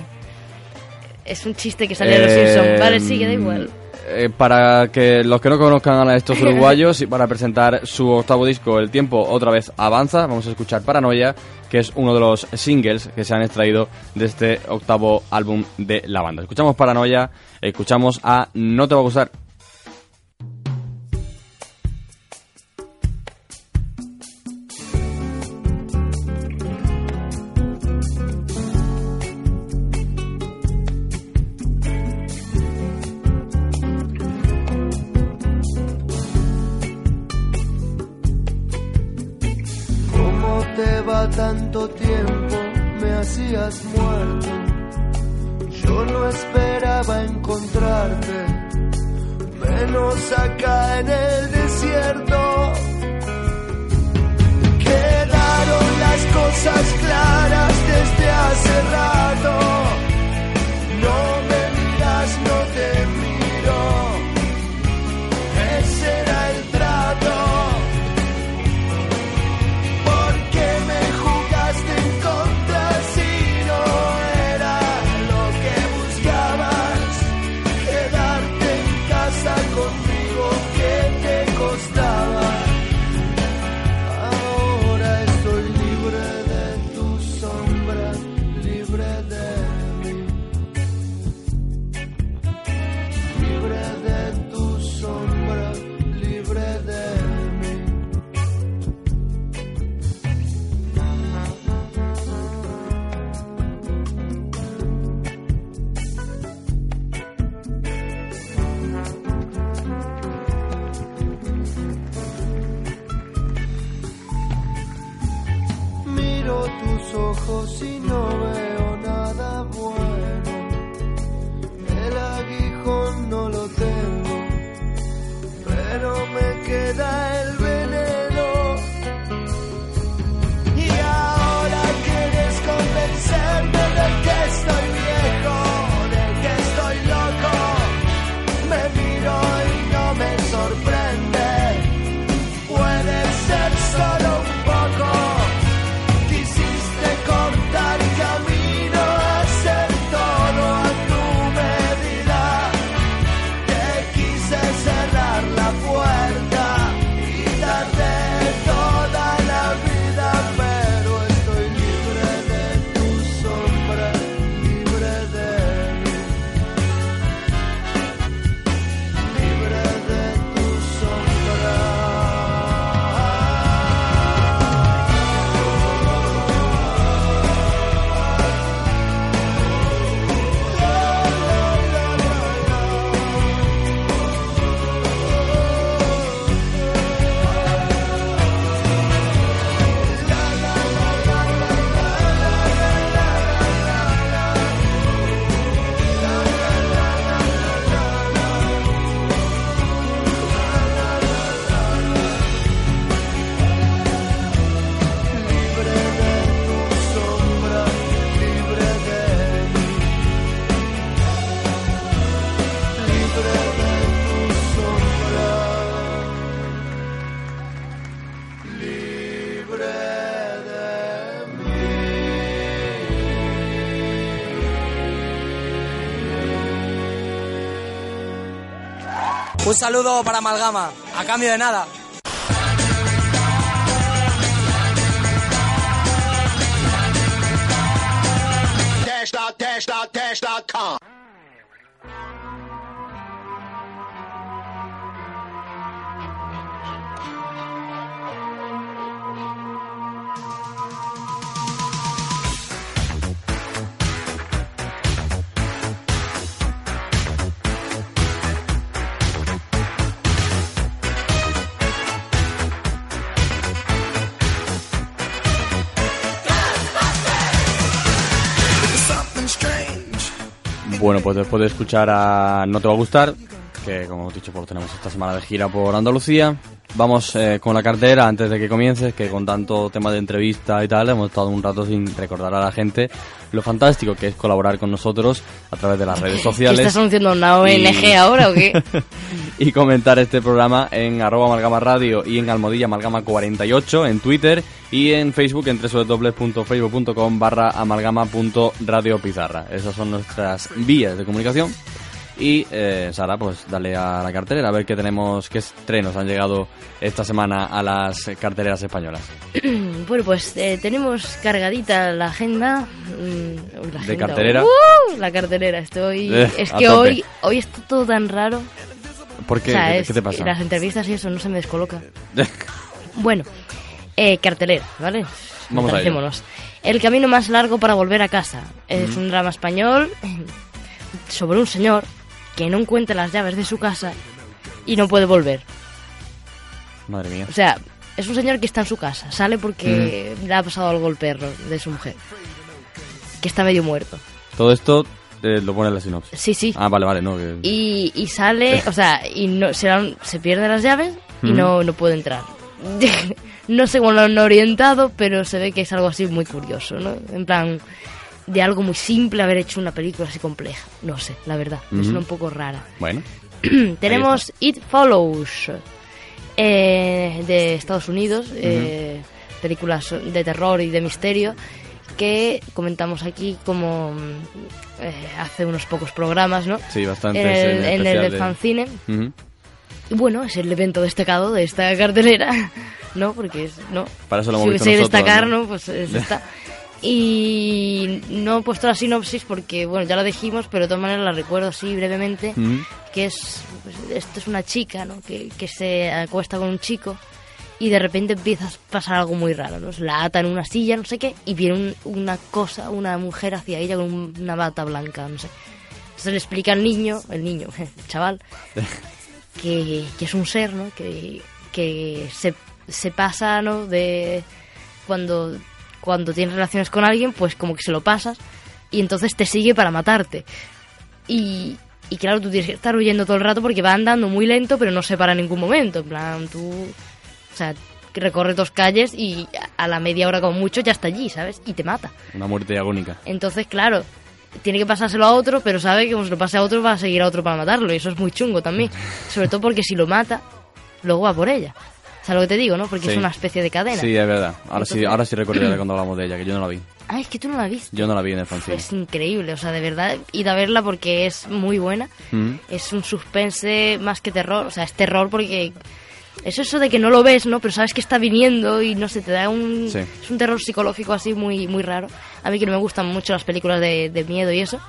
[SPEAKER 2] Es un chiste que sale de los
[SPEAKER 1] Eh,
[SPEAKER 2] Simpsons. Vale, sí, que da igual.
[SPEAKER 1] eh, para que los que no conozcan a estos uruguayos y para presentar su octavo disco, El tiempo otra vez avanza, vamos a escuchar Paranoia, que es uno de los singles que se han extraído de este octavo álbum de la banda. Escuchamos Paranoia, escuchamos a No te va a gustar.
[SPEAKER 7] Un
[SPEAKER 8] saludo para Amalgama, a cambio de nada.
[SPEAKER 1] Pues después de escuchar a No Te Va a Gustar, que como hemos dicho, pues tenemos esta semana de gira por Andalucía, vamos eh, con la cartera antes de que comiences, que con tanto tema de entrevista y tal, hemos estado un rato sin recordar a la gente lo fantástico que es colaborar con nosotros a través de las redes
[SPEAKER 2] ¿Qué
[SPEAKER 1] sociales.
[SPEAKER 2] estás anunciando una ONG
[SPEAKER 1] Y-
[SPEAKER 2] ahora o qué?
[SPEAKER 1] y comentar este programa en arroba amalgama radio y en almohadilla amalgama 48 en Twitter y en Facebook en www.facebook.com barra amalgama.radio pizarra. Esas son nuestras vías de comunicación. Y eh, Sara, pues dale a la cartelera a ver qué tenemos, qué estrenos han llegado esta semana a las carteleras españolas.
[SPEAKER 2] Bueno, pues eh, tenemos cargadita la agenda. mm, la
[SPEAKER 1] ¿De
[SPEAKER 2] agenda,
[SPEAKER 1] cartelera?
[SPEAKER 2] ¡uh! la cartelera, estoy...
[SPEAKER 1] Eh,
[SPEAKER 2] es que hoy, hoy está todo tan raro.
[SPEAKER 1] ¿Por qué?
[SPEAKER 2] O sea,
[SPEAKER 1] ¿Qué,
[SPEAKER 2] es-
[SPEAKER 1] qué te pasa?
[SPEAKER 2] Las entrevistas y eso no se me descoloca. Bueno, eh, cartelera, ¿vale?
[SPEAKER 1] Vamos a ello.
[SPEAKER 2] El camino más largo para volver a casa. Es un drama español sobre un señor que no encuentra las llaves de su casa y no puede volver.
[SPEAKER 1] Madre mía.
[SPEAKER 2] O sea, es un señor que está en su casa, sale porque
[SPEAKER 1] Mm.
[SPEAKER 2] le ha pasado algo al perro de su mujer, que está medio muerto.
[SPEAKER 1] Todo esto eh, lo pone en la sinopsis.
[SPEAKER 2] Sí, sí.
[SPEAKER 1] Ah, vale, vale, no. que-
[SPEAKER 2] Y, y sale, o sea, y no, se, dan- se pierde las llaves y
[SPEAKER 1] Mm.
[SPEAKER 2] no, no puede entrar. no sé cómo lo han orientado, pero se ve que es algo así muy curioso, ¿no? En plan, de algo muy simple haber hecho una película así compleja. No sé, la verdad, es una un poco rara.
[SPEAKER 1] Bueno,
[SPEAKER 2] Tenemos It Follows, eh, de Estados Unidos, eh, películas de terror y de misterio, que comentamos aquí como mm, eh, hace unos pocos programas, ¿no?
[SPEAKER 1] sí, bastante.
[SPEAKER 2] En el, en el de fanzine.
[SPEAKER 1] Ujú.
[SPEAKER 2] Y bueno, es el evento destacado de esta cartelera, ¿no? Porque es, ¿no?
[SPEAKER 1] Para eso lo
[SPEAKER 2] si
[SPEAKER 1] hemos visto
[SPEAKER 2] hubiese
[SPEAKER 1] nosotros,
[SPEAKER 2] destacar,
[SPEAKER 1] ¿no?
[SPEAKER 2] ¿no? Pues es esta. Y no he puesto la sinopsis porque, bueno, ya lo dijimos, pero de todas maneras la recuerdo así brevemente, que es, pues, esto es una chica, ¿no? Que, que se acuesta con un chico y de repente empieza a pasar algo muy raro, ¿no? Se la ata en una silla, no sé qué, y viene un- una cosa, una mujer hacia ella con un- una bata blanca, no sé. Entonces le explica al niño, el niño, el chaval, que, que es un ser, ¿no? Que, que se, se pasa, ¿no? De cuando, cuando tienes relaciones con alguien, pues como que se lo pasas y entonces te sigue para matarte. Y, y claro, tú tienes que estar huyendo todo el rato porque va andando muy lento, pero no se para en ningún momento. En plan, tú. O sea, recorre dos calles y a la media hora, como mucho, ya está allí, ¿sabes? Y te mata.
[SPEAKER 1] Una muerte agónica.
[SPEAKER 2] Entonces, claro, tiene que pasárselo a otro, pero sabe que como se lo pase a otro, va a seguir a otro para matarlo. Y eso es muy chungo también. Sobre todo porque si lo mata, luego va por ella. O sea, lo que te digo, ¿no? Porque
[SPEAKER 1] Sí.
[SPEAKER 2] es una especie de cadena.
[SPEAKER 1] Sí, es verdad. Ahora sí, ahora sí recuerdo ya cuando hablamos de ella, que yo no la vi.
[SPEAKER 2] Ay, es que tú no la viste.
[SPEAKER 1] Yo no la vi en el fanzine.
[SPEAKER 2] Es increíble, o sea, de verdad, id a verla porque es muy buena.
[SPEAKER 1] Mm.
[SPEAKER 2] Es un suspense más que terror, o sea, es terror porque es eso de que no lo ves, ¿no? Pero sabes que está viniendo y no sé, te da un...
[SPEAKER 1] Sí.
[SPEAKER 2] Es un terror psicológico así muy, muy raro. A mí que no me gustan mucho las películas de, de miedo y eso.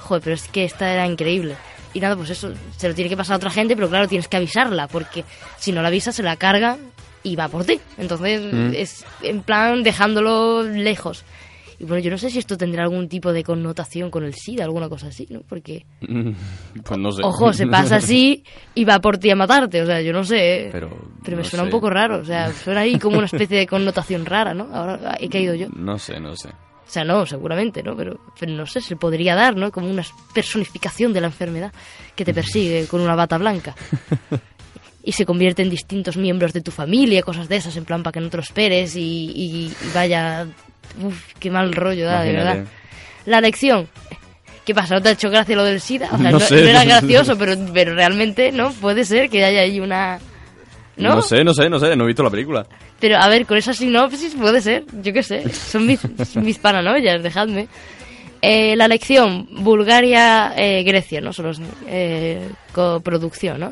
[SPEAKER 2] Joder, pero es que esta era increíble. Y nada, pues eso, se lo tiene que pasar a otra gente, pero claro, tienes que avisarla, porque si no la avisas se la carga y va por ti. Entonces
[SPEAKER 1] Mm.
[SPEAKER 2] es en plan dejándolo lejos. Y bueno, yo no sé si esto tendrá algún tipo de connotación con el SIDA, alguna cosa así, ¿no? Porque,
[SPEAKER 1] Pues no sé.
[SPEAKER 2] ojo, se pasa así y va por ti a matarte, o sea, yo no sé. ¿eh?
[SPEAKER 1] Pero,
[SPEAKER 2] Pero me
[SPEAKER 1] no
[SPEAKER 2] suena un poco raro, o sea, suena ahí como una especie de connotación rara, ¿no? Ahora he caído yo.
[SPEAKER 1] No sé, no sé.
[SPEAKER 2] O sea, no, seguramente, ¿no? Pero, pero no sé, se podría dar, ¿no? Como una personificación de la enfermedad que te persigue con una bata blanca. Y se convierte en distintos miembros de tu familia, cosas de esas, en plan para que no te lo esperes y, y- y vaya... Uf, qué mal rollo da, de verdad. La lección. ¿Qué pasa? ¿No te ha hecho gracia lo del SIDA? O sea,
[SPEAKER 1] No
[SPEAKER 2] no,
[SPEAKER 1] sé.
[SPEAKER 2] no era gracioso, pero, pero realmente, ¿no? Puede ser que haya ahí una... ¿No?
[SPEAKER 1] No sé, no sé, no sé, no he visto la película.
[SPEAKER 2] Pero a ver, con esa sinopsis puede ser, yo qué sé, son mis, mis paranoias, dejadme. Eh, la lección Bulgaria-Grecia, ¿no? Son los eh, coproducción, ¿no?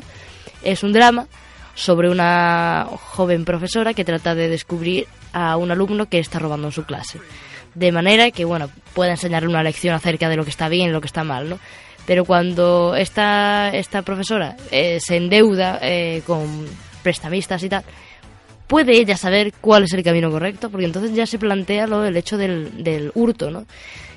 [SPEAKER 2] Es un drama sobre una joven profesora que trata de descubrir a un alumno que está robando en su clase. De manera que, bueno, pueda enseñarle una lección acerca de lo que está bien y lo que está mal, ¿no? Pero cuando esta, esta profesora eh, se endeuda eh, con prestamistas y tal, ¿puede ella saber cuál es el camino correcto? Porque entonces ya se plantea lo del hecho del, del hurto, ¿no?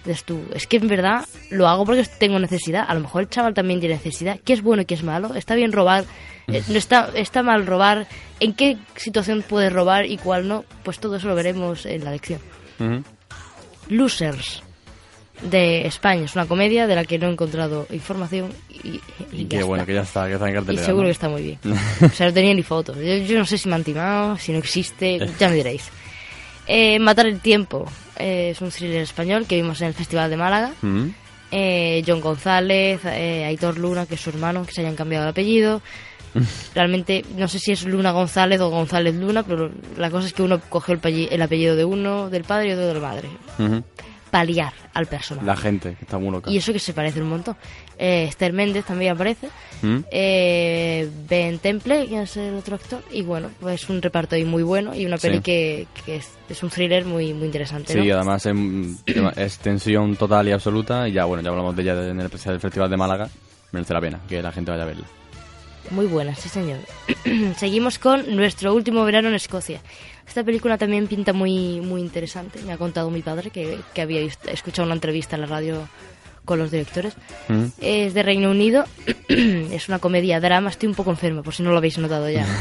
[SPEAKER 2] Dices tú, es que en verdad lo hago porque tengo necesidad. A lo mejor el chaval también tiene necesidad. ¿Qué es bueno y qué es malo? ¿Está bien robar? Eh, ¿No está, está mal robar? ¿En qué situación puedes robar y cuál no? Pues todo eso lo veremos en la lección. Losers de España es una comedia de la que no he encontrado información y, y
[SPEAKER 1] Y qué
[SPEAKER 2] está.
[SPEAKER 1] bueno, que ya está, que está en
[SPEAKER 2] Y
[SPEAKER 1] cartelera.
[SPEAKER 2] seguro
[SPEAKER 1] ¿no?
[SPEAKER 2] que está muy bien. O sea, no tenía ni fotos. Yo, yo no sé si me han timado, si no existe, ya me diréis. Eh, Matar el tiempo eh, es un thriller español que vimos en el Festival de Málaga.
[SPEAKER 1] Ujú.
[SPEAKER 2] Eh, John González, eh, Aitor Luna, que es su hermano, que se hayan cambiado de apellido. Realmente no sé si es Luna González o González Luna, pero la cosa es que uno cogió el, pelli- el apellido de uno del padre y otro de la madre. Paliar al personaje.
[SPEAKER 1] La gente, que está muy loca.
[SPEAKER 2] Y eso que se parece un montón. Eh, Esther Méndez también aparece.
[SPEAKER 1] ¿Mm?
[SPEAKER 2] Eh, ben Temple, que es el otro actor. Y bueno, pues un reparto ahí muy bueno y una
[SPEAKER 1] Sí.
[SPEAKER 2] peli que, que es, es un thriller muy, muy interesante.
[SPEAKER 1] Sí,
[SPEAKER 2] ¿no?
[SPEAKER 1] además es, es tensión total y absoluta. Y ya, bueno, ya hablamos de ella en el especial del Festival de Málaga. Merece la pena que la gente vaya a verla.
[SPEAKER 2] Muy buena, sí señor. Seguimos con nuestro último verano en Escocia. Esta película también pinta muy, muy interesante. Me ha contado mi padre que, que había visto- escuchado una entrevista en la radio con los directores.
[SPEAKER 1] ¿Mm?
[SPEAKER 2] Es de Reino Unido. es una comedia drama. Estoy un poco enferma, por si no lo habéis notado ya.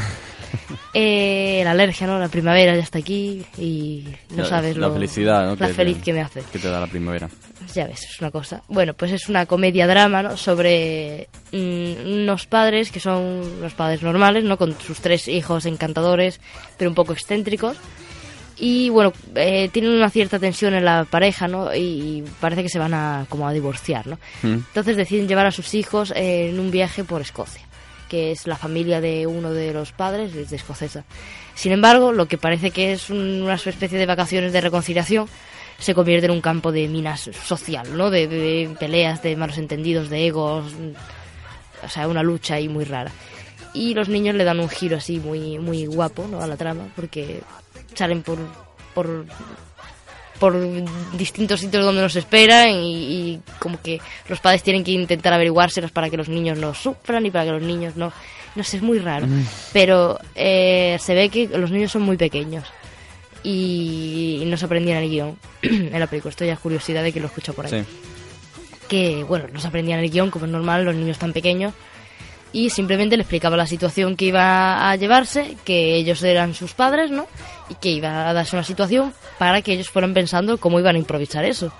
[SPEAKER 2] Eh, la alergia, ¿no? La primavera ya está aquí y no
[SPEAKER 1] La-
[SPEAKER 2] sabes
[SPEAKER 1] la
[SPEAKER 2] lo,
[SPEAKER 1] felicidad, ¿no?
[SPEAKER 2] la
[SPEAKER 1] que
[SPEAKER 2] feliz
[SPEAKER 1] te-
[SPEAKER 2] que me hace.
[SPEAKER 1] Que te da la primavera.
[SPEAKER 2] Ya ves, es una cosa. Bueno, pues es una comedia drama, ¿no? Sobre mm, unos padres que son los padres normales, ¿no? Con sus tres hijos encantadores, pero un poco excéntricos. Y bueno, eh, tienen una cierta tensión en la pareja, ¿no? Y parece que se van a como a divorciar, ¿no?
[SPEAKER 1] ¿Mm?
[SPEAKER 2] Entonces deciden llevar a sus hijos eh, en un viaje por Escocia, que es la familia de uno de los padres, es escocesa. Sin embargo, lo que parece que es un- una especie de vacaciones de reconciliación se convierte en un campo de minas social, ¿no? De peleas, de malos entendidos, de egos, o sea, una lucha ahí muy rara. Y los niños le dan un giro así muy muy guapo, ¿no? A la trama, porque salen por por por distintos sitios donde nos esperan y, y como que los padres tienen que intentar averiguárselos para que los niños no sufran y para que los niños no... No sé, es muy raro. Pero eh, se ve que los niños son muy pequeños y, no se aprendían el guion en la película. Esto ya es curiosidad de que lo escucho por ahí
[SPEAKER 1] Sí.
[SPEAKER 2] que, bueno, no se aprendían el guion, como es normal, los niños tan pequeños. y simplemente le explicaba la situación que iba a llevarse, que ellos eran sus padres, ¿no? Y que iba a darse una situación para que ellos fueran pensando cómo iban a improvisar eso.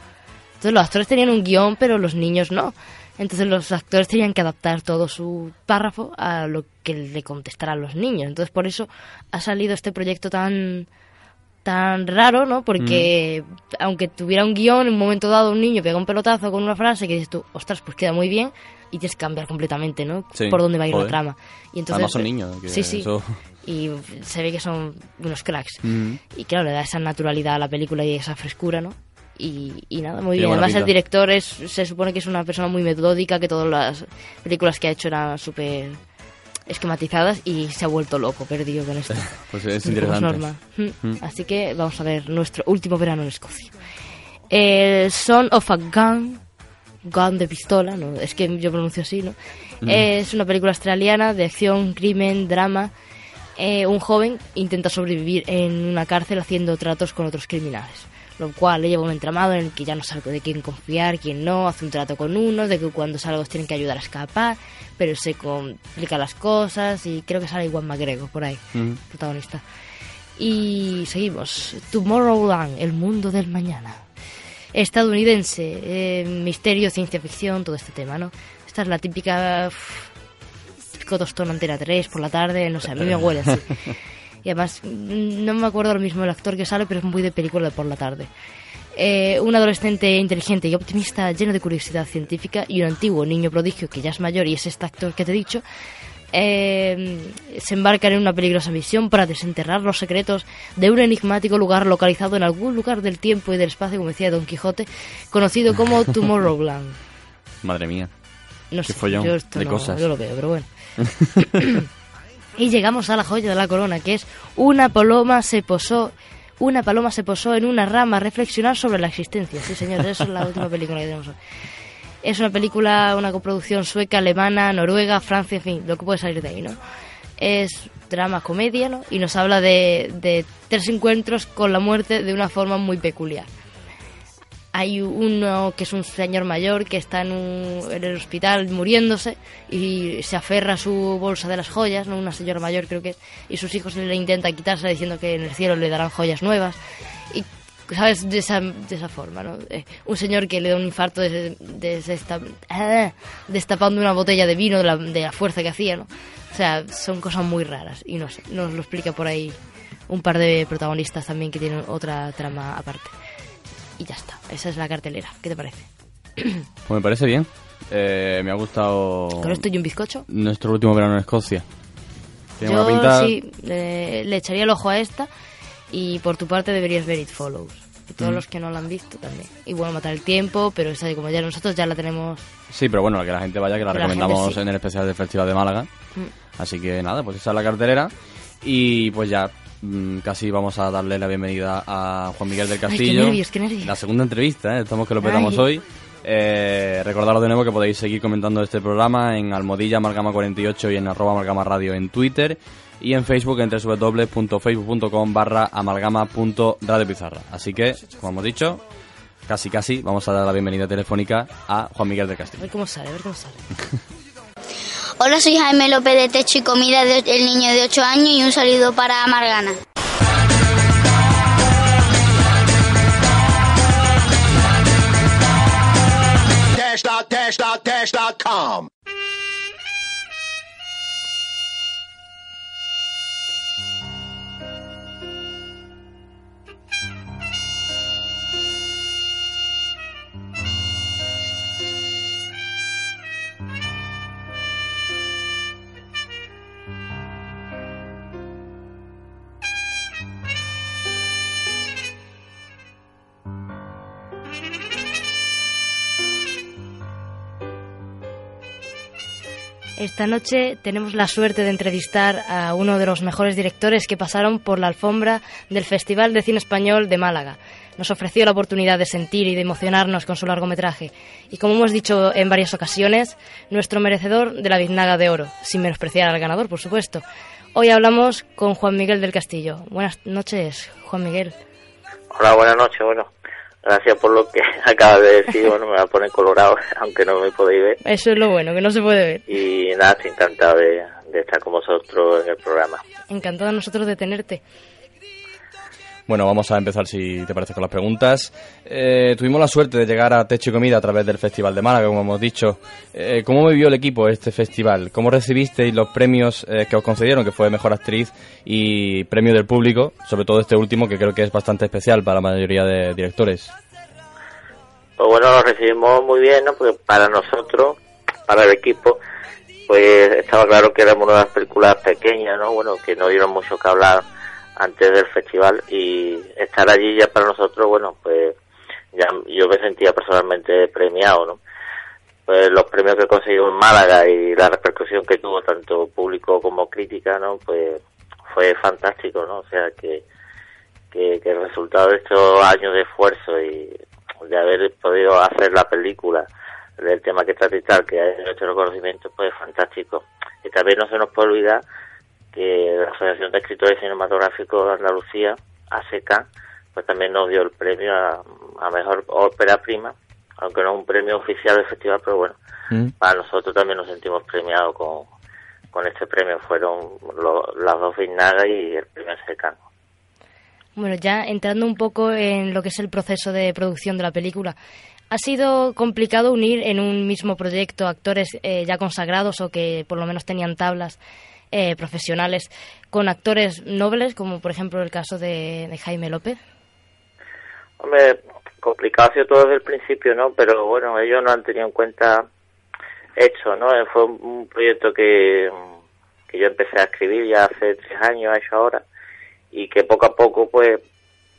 [SPEAKER 2] Entonces los actores tenían un guion, pero los niños no. Entonces los actores tenían que adaptar todo su párrafo a lo que le contestaran los niños. Entonces por eso ha salido este proyecto tan tan raro, ¿no? Porque aunque tuviera un guion, en un momento dado un niño pega un pelotazo con una frase que dices tú, ostras, pues queda muy bien y tienes que cambiar completamente, ¿no?
[SPEAKER 1] Sí,
[SPEAKER 2] Por dónde va a ir
[SPEAKER 1] joder.
[SPEAKER 2] la trama. Y entonces,
[SPEAKER 1] Además son niños, que
[SPEAKER 2] sí, sí.
[SPEAKER 1] eso-
[SPEAKER 2] Y se ve que son unos cracks.
[SPEAKER 1] Mm.
[SPEAKER 2] Y claro, le da esa naturalidad a la película y esa frescura, ¿no? Y, y nada, muy
[SPEAKER 1] Tiene
[SPEAKER 2] bien. Además, el director es, se supone que es una persona muy metódica, que todas las películas que ha hecho eran súper esquematizadas y se ha vuelto loco, perdido con esto.
[SPEAKER 1] Pues es interesante.
[SPEAKER 2] normal. Mm.
[SPEAKER 1] Mm.
[SPEAKER 2] Así que vamos a ver nuestro último verano en Escocia. El Son of a Gun, Gun de pistola, no, es que yo pronuncio así, ¿no? Es una película australiana de acción, crimen, drama. Eh, un joven intenta sobrevivir en una cárcel haciendo tratos con otros criminales, lo cual le lleva un entramado en el que ya no sabe de quién confiar, quién no, hace un trato con unos, de que cuando salga los tienen que ayudar a escapar, pero se complican las cosas y creo que sale Juan McGregor por ahí
[SPEAKER 1] Mm.
[SPEAKER 2] protagonista. Y seguimos. Tomorrowland, el mundo del mañana. Estadounidense, eh, misterio, ciencia ficción, todo este tema, ¿no? Esta es la típica... típico tostón antena 3 por la tarde, no sé, a mí me huele así. Y además, mm, no me acuerdo ahora mismo el actor que sale, pero es muy de película de por la tarde. Eh, un adolescente inteligente y optimista, lleno de curiosidad científica, y un antiguo niño prodigio que ya es mayor y es este actor que te he dicho, eh, se embarcan en una peligrosa misión para desenterrar los secretos de un enigmático lugar localizado en algún lugar del tiempo y del espacio, como decía Don Quijote, conocido como Tomorrowland.
[SPEAKER 1] Madre mía.
[SPEAKER 2] No
[SPEAKER 1] Qué
[SPEAKER 2] sé,
[SPEAKER 1] follón
[SPEAKER 2] yo esto
[SPEAKER 1] de
[SPEAKER 2] no-
[SPEAKER 1] cosas.
[SPEAKER 2] yo lo veo, pero bueno. y llegamos a la joya de la corona, que es una paloma se posó, una paloma se posó en una rama a reflexionar sobre la existencia. Sí, señores, eso es la última película que tenemos hoy. Es una película, una coproducción sueca, alemana, noruega, Francia, en fin, lo que puede salir de ahí, ¿no? Es drama, comedia, ¿no? Y nos habla de, de tres encuentros con la muerte de una forma muy peculiar. Hay uno que es un señor mayor que está en, un- en el hospital muriéndose y se aferra a su bolsa de las joyas, ¿no? Una señora mayor creo que es, y sus hijos le intentan quitarse diciendo que en el cielo le darán joyas nuevas. Y, ¿sabes? De esa, de esa forma, ¿no? Eh, un señor que le da un infarto des- desesta- ah, destapando una botella de vino de la, de la fuerza que hacía, ¿no? O sea, son cosas muy raras y no nos lo explica por ahí un par de protagonistas también que tienen otra trama aparte. Y ya está, esa es la cartelera. ¿Qué te parece?
[SPEAKER 1] Pues me parece bien. Eh, me ha gustado
[SPEAKER 2] ¿Con esto y un bizcocho?
[SPEAKER 1] nuestro último verano en Escocia. Tiene
[SPEAKER 2] Yo
[SPEAKER 1] pinta.
[SPEAKER 2] sí, le, le echaría el ojo a esta y por tu parte deberías ver It Follows. Y todos
[SPEAKER 1] Mm.
[SPEAKER 2] los que no la han visto también. Y bueno, matar el tiempo, pero esa como ya nosotros ya la tenemos...
[SPEAKER 1] Sí, pero bueno, que la gente vaya, que la
[SPEAKER 2] Que la gente
[SPEAKER 1] recomendamos
[SPEAKER 2] sí.
[SPEAKER 1] en el especial del Festival de Málaga.
[SPEAKER 2] Mm.
[SPEAKER 1] Así que nada, pues esa es la cartelera. Y pues ya casi vamos a darle la bienvenida a Juan Miguel del
[SPEAKER 2] Ay, qué
[SPEAKER 1] Castillo.
[SPEAKER 2] nervios, qué nervios.
[SPEAKER 1] La segunda entrevista, ¿eh? estamos que lo petamos
[SPEAKER 2] Ay.
[SPEAKER 1] hoy. Eh, recordaros de nuevo que podéis seguir comentando este programa en Almodilla Amalgama 48 y en arroba Amalgama Radio en Twitter y en Facebook en www.facebook.com barra amalgama.radiopizarra. Así que, como hemos dicho, casi casi vamos a dar la bienvenida telefónica a Juan Miguel del
[SPEAKER 2] A
[SPEAKER 1] Castillo.
[SPEAKER 2] ver cómo sale, a ver cómo sale.
[SPEAKER 9] Hola, soy Jaime López de Techo y Comida del Niño de 8 años y un saludo para Margana.
[SPEAKER 10] Dash.dash.dash.com.
[SPEAKER 2] Esta noche tenemos la suerte de entrevistar a uno de los mejores directores que pasaron por la alfombra del Festival de Cine Español de Málaga. Nos ofreció la oportunidad de sentir y de emocionarnos con su largometraje. Y como hemos dicho en varias ocasiones, nuestro merecedor de la biznaga de oro, sin menospreciar al ganador, por supuesto. Hoy hablamos con Juan Miguel del Castillo. Buenas noches, Juan Miguel.
[SPEAKER 3] Hola, buenas noches. Bueno,
[SPEAKER 10] Gracias por lo que acabas de decir. Bueno, me va a poner colorado, aunque no me podéis ver.
[SPEAKER 2] Eso es lo bueno, que no se puede ver.
[SPEAKER 10] Y nada, estoy encantado de, de estar con vosotros en el programa.
[SPEAKER 2] Encantada nosotros de tenerte.
[SPEAKER 1] Bueno, vamos a empezar, si te parece, con las preguntas. Eh, tuvimos la suerte de llegar a Techo y Comida a través del Festival de Málaga, como hemos dicho. Eh, ¿Cómo vivió el equipo este festival? ¿Cómo recibisteis los premios eh, que os concedieron, que fue Mejor Actriz y Premio del Público? Sobre todo este último, que creo que es bastante especial para la mayoría de directores.
[SPEAKER 10] Pues bueno, lo recibimos muy bien, ¿no? Porque para nosotros, para el equipo, pues estaba claro que éramos una de las películas pequeñas, ¿no? Bueno, que no dieron mucho que hablar antes del festival y estar allí ya para nosotros, bueno, pues ya yo me sentía personalmente premiado, ¿no? Pues los premios que conseguimos en Málaga y la repercusión que tuvo tanto público como crítica, ¿no? Pues fue fantástico, ¿no? O sea que, que, el resultado de estos años de esfuerzo y de haber podido hacer la película del tema que trata y tal, que hay nuestro reconocimiento, pues es fantástico. Y también no se nos puede olvidar que la Asociación de Escritores Cinematográficos de Andalucía, ASECA, pues también nos dio el premio a, a Mejor Ópera Prima, aunque no es un premio oficial del festival, pero bueno,
[SPEAKER 1] Mm.
[SPEAKER 10] para nosotros también nos sentimos premiados con, con este premio. Fueron lo- las dos Vignaga y el premio ASECA.
[SPEAKER 2] Bueno, ya entrando un poco en lo que es el proceso de producción de la película, ¿ha sido complicado unir en un mismo proyecto actores eh, ya consagrados o que por lo menos tenían tablas eh, profesionales con actores nobles, como por ejemplo el caso de, Jaime López?
[SPEAKER 10] Hombre, complicado ha sido todo desde el principio, ¿no? Pero bueno, ellos no han tenido en cuenta esto, ¿no? Eh, Fue un, proyecto que, que yo empecé a escribir ya hace tres años, ha hecho ahora, y que poco a poco, pues,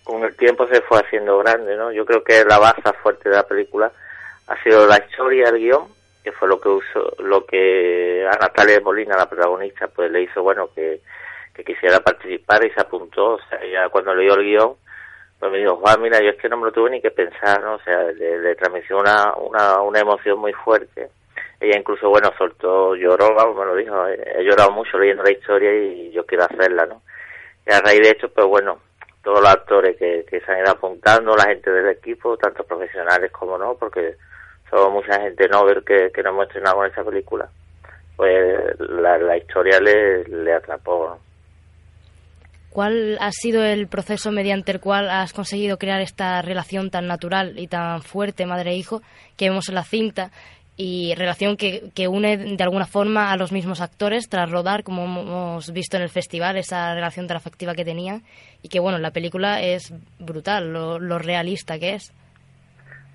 [SPEAKER 10] con el tiempo se fue haciendo grande, ¿no? Yo creo que la base fuerte de la película ha sido la historia, el guion, que fue lo que usó, lo que a Natalia Molina, la protagonista, pues le hizo, bueno, que, quisiera participar y se apuntó, o sea, ya cuando leyó el guion, pues me dijo, Juan, mira, yo es que no me lo tuve ni que pensar, ¿no? O sea, le, le transmitió una, una, una emoción muy fuerte. Ella incluso, bueno, soltó, lloró, vamos, me lo dijo, eh, he llorado mucho leyendo la historia y yo quiero hacerla, ¿no? Y a raíz de esto, pues bueno, todos los actores que, que se han ido apuntando, la gente del equipo, tanto profesionales como no, porque somos mucha gente novel que, que nos hemos estrenado con esa película, pues la, la historia le, le atrapó, ¿no?
[SPEAKER 2] ¿Cuál ha sido el proceso mediante el cual has conseguido crear esta relación tan natural y tan fuerte madre-hijo que vemos en la cinta? Y relación que, que une de alguna forma a los mismos actores tras rodar, como hemos visto en el festival, esa relación tan afectiva que tenían. Y que, bueno, la película es brutal, lo, lo realista que es.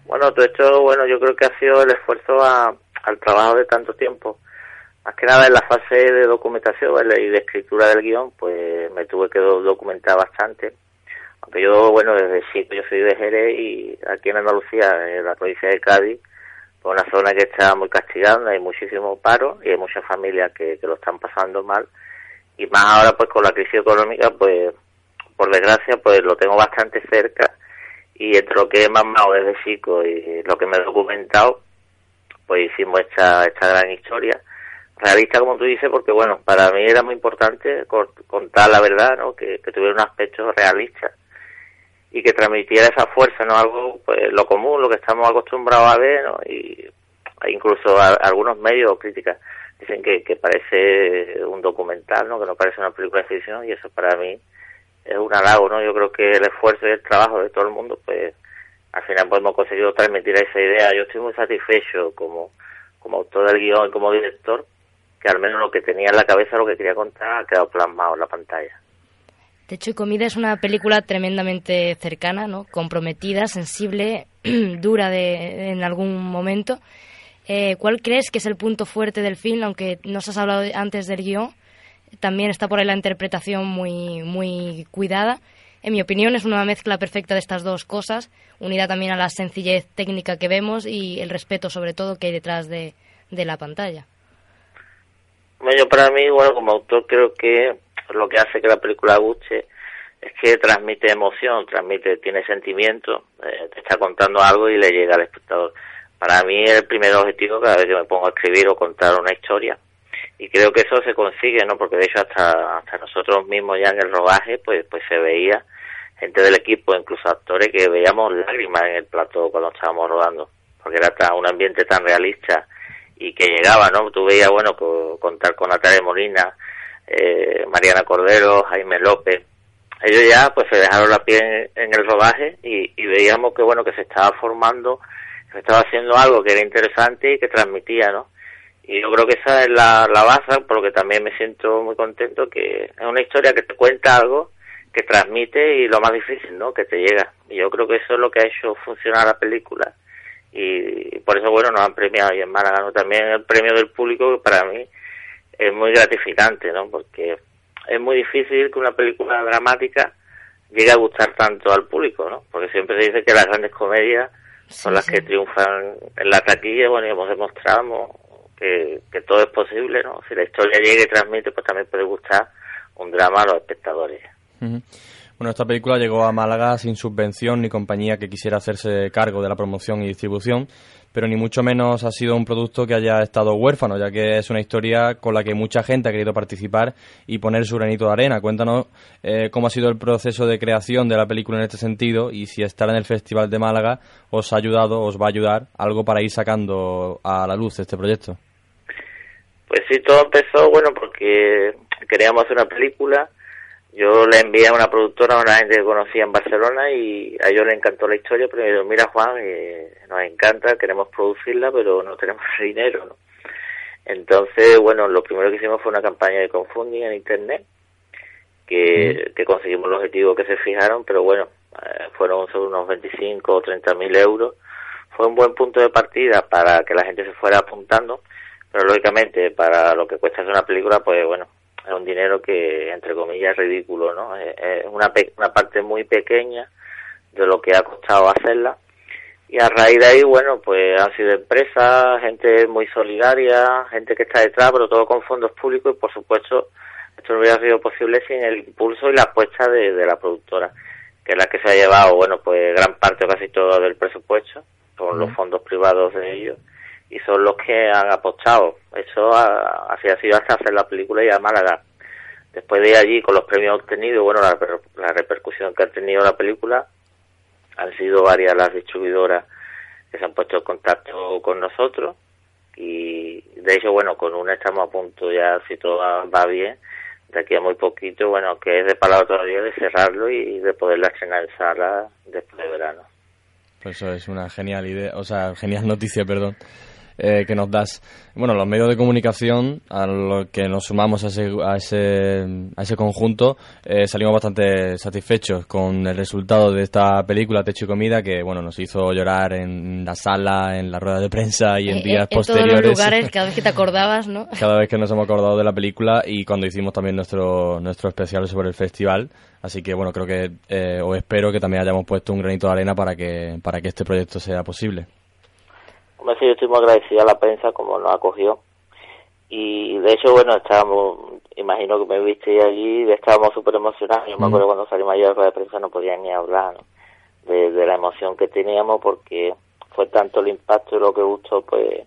[SPEAKER 10] Bueno, todo esto, bueno, yo creo que ha sido el esfuerzo a- al trabajo de tanto tiempo. Más que nada en la fase de documentación y de escritura del guion, pues me tuve que do- documentar bastante. Aunque yo, bueno, desde chico yo soy de Jerez y aquí en Andalucía, en la provincia de Cádiz, pues una zona que está muy castigada, hay muchísimo paro y hay muchas familias que, que lo están pasando mal. Y más ahora, pues con la crisis económica, pues por desgracia, pues lo tengo bastante cerca y entre lo que he mamado desde chico y lo que me he documentado, pues hicimos esta, esta gran historia. Realista, como tú dices, porque bueno, para mí era muy importante contar la verdad, ¿no? Que, tuviera un aspecto realista y que transmitiera esa fuerza, ¿no? Algo, pues lo común, lo que estamos acostumbrados a ver, ¿no? Y incluso a- algunos medios o críticas dicen que, que parece un documental, ¿no? Que no parece una película de ficción y eso para mí es un halago, ¿no? Yo creo que el esfuerzo y el trabajo de todo el mundo, pues al final pues hemos conseguido transmitir esa idea. Yo estoy muy satisfecho como, como autor del guion y como director, que al menos lo que tenía en la cabeza, lo que quería contar, ha quedado plasmado en la pantalla.
[SPEAKER 2] Techo y Comida es una película tremendamente cercana, ¿no? comprometida, sensible, dura de, en algún momento. Eh, ¿Cuál crees que es el punto fuerte del film? Aunque nos has hablado antes del guion, también está por ahí la interpretación muy, muy cuidada. En mi opinión es una mezcla perfecta de estas dos cosas, unida también a la sencillez técnica que vemos y el respeto sobre todo que hay detrás de, de la pantalla.
[SPEAKER 10] Bueno, para mí, bueno, como autor creo que lo que hace que la película guste es que transmite emoción, transmite, tiene sentimiento, eh, te está contando algo y le llega al espectador. Para mí el primer objetivo cada vez que me pongo a escribir o contar una historia. Y creo que eso se consigue, ¿no? Porque de hecho hasta, hasta nosotros mismos ya en el rodaje, pues, pues se veía gente del equipo, incluso actores que veíamos lágrimas en el plato cuando estábamos rodando, porque era tan- un ambiente tan realista y que llegaba, ¿no? Tú veías, bueno, co- contar con Natalia Molina, eh, Mariana Cordero, Jaime López, ellos ya pues se dejaron la piel en, en el rodaje y, y veíamos que bueno que se estaba formando se estaba haciendo algo que era interesante y que transmitía no y yo creo que esa es la, la base por lo que también me siento muy contento que es una historia que te cuenta algo que transmite y lo más difícil no que te llega. Y yo creo que eso es lo que ha hecho funcionar la película. Y por eso bueno nos han premiado. Y en Málaga ¿no? también el premio del público que para mí es muy gratificante no porque es muy difícil que una película dramática llegue a gustar tanto al público, ¿no? Porque siempre se dice que las grandes comedias son las que triunfan en la taquilla, bueno, y hemos demostrado que, que todo es posible, ¿no? Si la historia llega y transmite, pues también puede gustar un drama a los espectadores.
[SPEAKER 1] Bueno, esta película llegó a Málaga sin subvención ni compañía que quisiera hacerse cargo de la promoción y distribución, pero ni mucho menos ha sido un producto que haya estado huérfano, ya que es una historia con la que mucha gente ha querido participar y poner su granito de arena. Cuéntanos eh, cómo ha sido el proceso de creación de la película en este sentido y si estar en el Festival de Málaga os ha ayudado, os va a ayudar algo para ir sacando a la luz este proyecto.
[SPEAKER 10] Pues sí, todo empezó, bueno, porque queríamos hacer una película. Yo le envié a una productora, a una gente que conocía en Barcelona y a ellos les encantó la historia, pero me dijeron, mira Juan, eh, nos encanta, queremos producirla, pero no tenemos dinero, ¿no? Entonces, bueno, lo primero que hicimos fue una campaña de crowdfunding en Internet, que, que conseguimos el objetivo que se fijaron, pero bueno, eh, fueron sobre unos 25 o 30 mil euros. Fue un buen punto de partida para que la gente se fuera apuntando, pero lógicamente para lo que cuesta hacer una película, pues bueno, es un dinero que, entre comillas, es ridículo, ¿no? Es, una, pe- una parte muy pequeña de lo que ha costado hacerla. Y a raíz de ahí, bueno, pues han sido empresas, gente muy solidaria, gente que está detrás, pero todo con fondos públicos y, por supuesto, esto no hubiera sido posible sin el impulso y la apuesta de, de la productora, que es la que se ha llevado, bueno, pues gran parte o casi todo del presupuesto, con los fondos privados de ellos, y son los que han apostado. Eso ha- así ha sido hasta hacer la película y a Málaga. Después de allí, con los premios obtenidos, bueno, la, la repercusión que ha tenido la película, han sido varias las distribuidoras que se han puesto en contacto con nosotros y de hecho bueno con una estamos a punto ya si todo va, va bien de aquí a muy poquito bueno que es de palabra todavía de cerrarlo y de poderla estrenar en sala después de verano
[SPEAKER 1] Pues eso es una genial idea, o sea, genial noticia, perdón, eh, que nos das. Bueno, los medios de comunicación, a los que nos sumamos a ese, a ese, a ese conjunto, eh, salimos bastante satisfechos con el resultado de esta película, Techo y Comida, que, bueno, nos hizo llorar en la sala, en la rueda de prensa y en
[SPEAKER 2] Eh,
[SPEAKER 1] días
[SPEAKER 2] en todos
[SPEAKER 1] posteriores.
[SPEAKER 2] los lugares, cada vez que te acordabas, ¿no?
[SPEAKER 1] cada vez que nos hemos acordado de la película y cuando hicimos también nuestro nuestro especial sobre el festival. Así que bueno, creo que eh, o espero que también hayamos puesto un granito de arena para que para que este proyecto sea posible.
[SPEAKER 10] Hombre, sí, yo estoy muy agradecido a la prensa como nos acogió. Y de hecho, bueno, estábamos, imagino que me viste allí, estábamos súper emocionados. Yo me
[SPEAKER 1] Mm.
[SPEAKER 10] acuerdo cuando salimos allá de la prensa no podía ni hablar ¿no? de, de la emoción que teníamos porque fue tanto el impacto y lo que gustó, pues,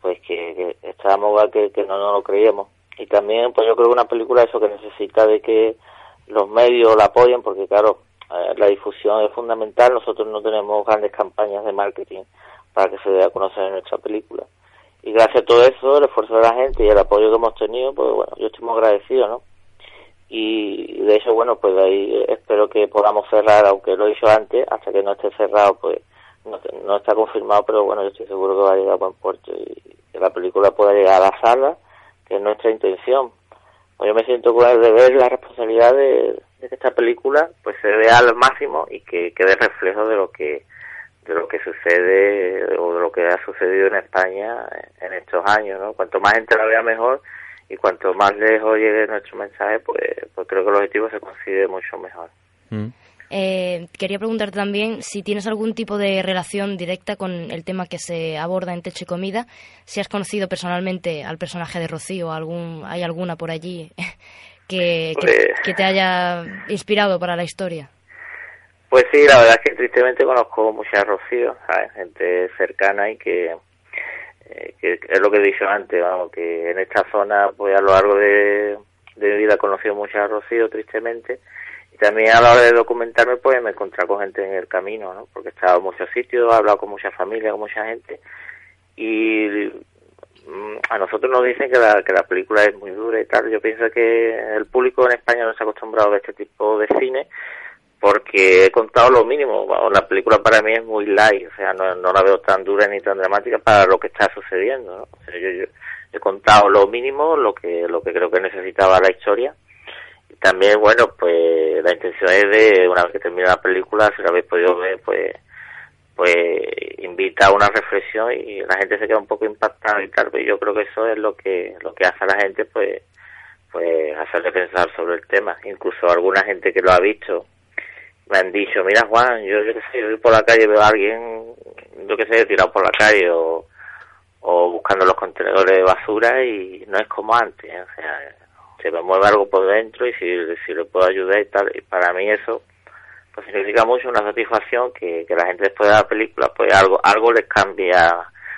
[SPEAKER 10] pues que, que estábamos que, que no nos lo creíamos. Y también, pues yo creo que una película eso que necesita de que los medios la apoyen, porque claro, eh, la difusión es fundamental. Nosotros no tenemos grandes campañas de marketing para que se dé a conocer nuestra película. Y gracias a todo eso, el esfuerzo de la gente y el apoyo que hemos tenido, pues bueno, yo estoy muy agradecido, ¿no? Y de hecho, bueno, pues ahí espero que podamos cerrar, aunque lo he dicho antes, hasta que no esté cerrado, pues no, no está confirmado, pero bueno, yo estoy seguro que va a llegar a buen puerto y que la película pueda llegar a la sala, que es nuestra intención. Pues yo me siento con el deber, la responsabilidad de, de que esta película pues se vea al máximo y que quede reflejo de lo que de lo que sucede o de lo que ha sucedido en España en estos años, ¿no? Cuanto más gente la vea mejor y cuanto más lejos llegue nuestro mensaje, pues, pues creo que el objetivo se consigue mucho mejor.
[SPEAKER 2] Eh, quería preguntarte también si tienes algún tipo de relación directa con el tema que se aborda en Techo y Comida, si has conocido personalmente al personaje de Rocío, algún, hay alguna por allí que, que,
[SPEAKER 10] Pues-
[SPEAKER 2] que te haya inspirado para la historia.
[SPEAKER 10] Pues sí, la verdad es que tristemente conozco mucha Rocío, ¿sabes? gente cercana y que, eh, que es lo que he dicho antes, vamos, que en esta zona, pues a lo largo de, mi vida he conocido mucha Rocío, tristemente, Y también a la hora de documentarme, pues me he encontrado con gente en el camino, ¿no? Porque he estado en muchos sitios, he hablado con mucha familia, con mucha gente. Y mm, a nosotros nos dicen que la, que la película es muy dura y tal. Yo pienso que el público en España no ha acostumbrado a este tipo de cine porque he contado lo mínimo. La película para mí es muy light, o sea, no, la veo tan dura ni tan dramática para lo que está sucediendo. ¿no? Yo he contado lo mínimo, lo que lo que creo que necesitaba la historia. Y también, bueno, pues la intención es de, una vez que termine la película, si la habéis podido ver, pues pues invita a una reflexión y la gente se queda un poco impactada y tal, pero yo creo que eso es lo que lo que hace a la gente pues pues hacerle pensar sobre el tema. Incluso alguna gente que lo ha visto me han dicho, mira Juan, yo, yo qué sé, yo voy por la calle veo a alguien, yo qué sé, tirado por la calle o, o buscando los contenedores de basura y no es como antes, ¿eh? o sea, se me mueve algo por dentro y si, si le puedo ayudar y tal, y para mí eso pues significa mucho una satisfacción que, que la gente después de la película pues algo algo les cambia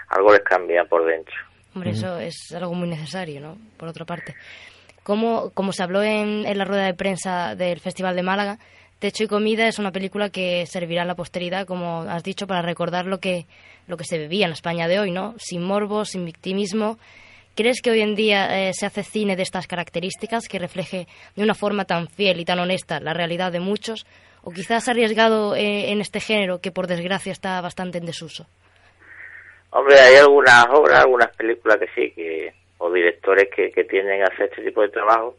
[SPEAKER 10] algo les cambia por dentro
[SPEAKER 2] Hombre, eso es algo muy necesario, ¿no? Por otra parte. Como, como se habló en, en la rueda de prensa del Festival de Málaga, Techo y Comida es una película que servirá a la posteridad, como has dicho, para recordar lo que, lo que se vivía en España de hoy, ¿no? Sin morbo, sin victimismo. ¿Crees que hoy en día eh, se hace cine de estas características que refleje de una forma tan fiel y tan honesta la realidad de muchos? ¿O quizás arriesgado eh, en este género que por desgracia está bastante en desuso?
[SPEAKER 10] Hombre, hay algunas obras, algunas películas que sí, que o directores que, que tienden a hacer este tipo de trabajo.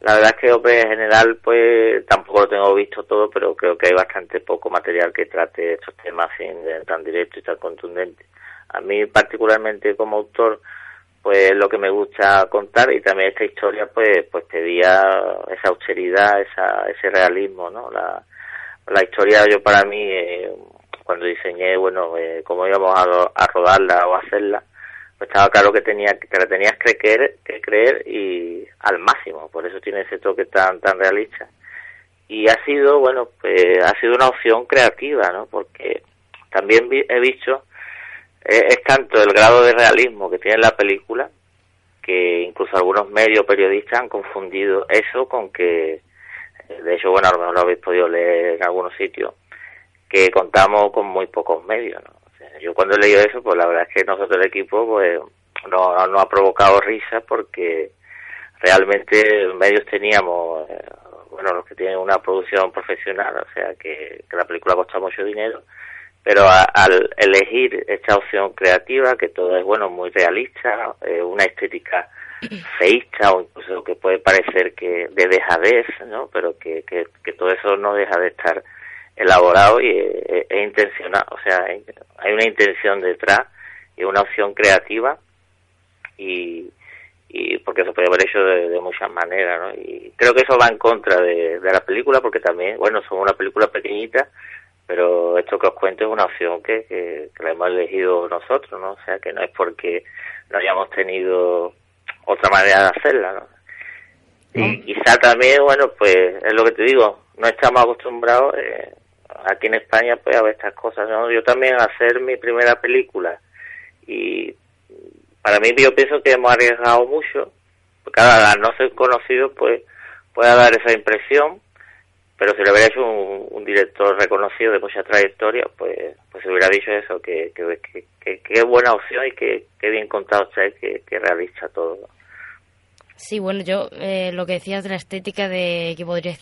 [SPEAKER 10] La verdad es que, hombre, en general, pues tampoco lo tengo visto todo, pero creo que hay bastante poco material que trate estos temas sin, tan directo y tan contundente. A mí, particularmente como autor, pues lo que me gusta contar y también esta historia, pues, pues pedía esa austeridad, esa, ese realismo, ¿no? La, la historia, yo para mí, eh, cuando diseñé, bueno, eh, cómo íbamos a, a rodarla o hacerla, pues estaba claro que tenía que la tenías que creer, que creer y al máximo, por eso tiene ese toque tan tan realista. Y ha sido, bueno, pues ha sido una opción creativa, ¿no? Porque también he visto eh, es tanto el grado de realismo que tiene la película que incluso algunos medios periodistas han confundido eso con que de hecho, bueno, a lo mejor lo habéis podido leer en algunos sitios, que contamos con muy pocos medios, ¿no? Yo cuando he leído eso, pues la verdad es que nosotros el equipo, pues, no, no ha provocado risa porque realmente medios teníamos, eh, bueno, los que tienen una producción profesional, o sea, que, que la película cuesta mucho dinero, pero a- al elegir esta opción creativa, que todo es, bueno, muy realista, eh, una estética feísta o incluso que puede parecer que de dejadez, ¿no? Pero que, que, que todo eso no deja de estar elaborado y es, es intencional, o sea, hay una intención detrás y una opción creativa y, y porque se puede haber hecho de, de muchas maneras, ¿no? Y creo que eso va en contra de, de la película porque también, bueno, somos una película pequeñita, pero esto que os cuento es una opción que, que, que la hemos elegido nosotros, ¿no? O sea, que no es porque no hayamos tenido otra manera de hacerla, ¿no? Y quizá también, bueno, pues es lo que te digo, no estamos acostumbrados eh, aquí en España pues a ver estas cosas, ¿no? Yo también hacer mi primera película y para mí yo pienso que hemos arriesgado mucho, porque claro, al no ser conocido pues puede dar esa impresión, pero si lo hubiera hecho un, director reconocido de mucha trayectoria, pues pues se hubiera dicho eso, que que, que, que- buena opción y que, bien contado está que, que realista todo.
[SPEAKER 2] Sí, bueno, yo eh, lo que decías de la estética de que podría,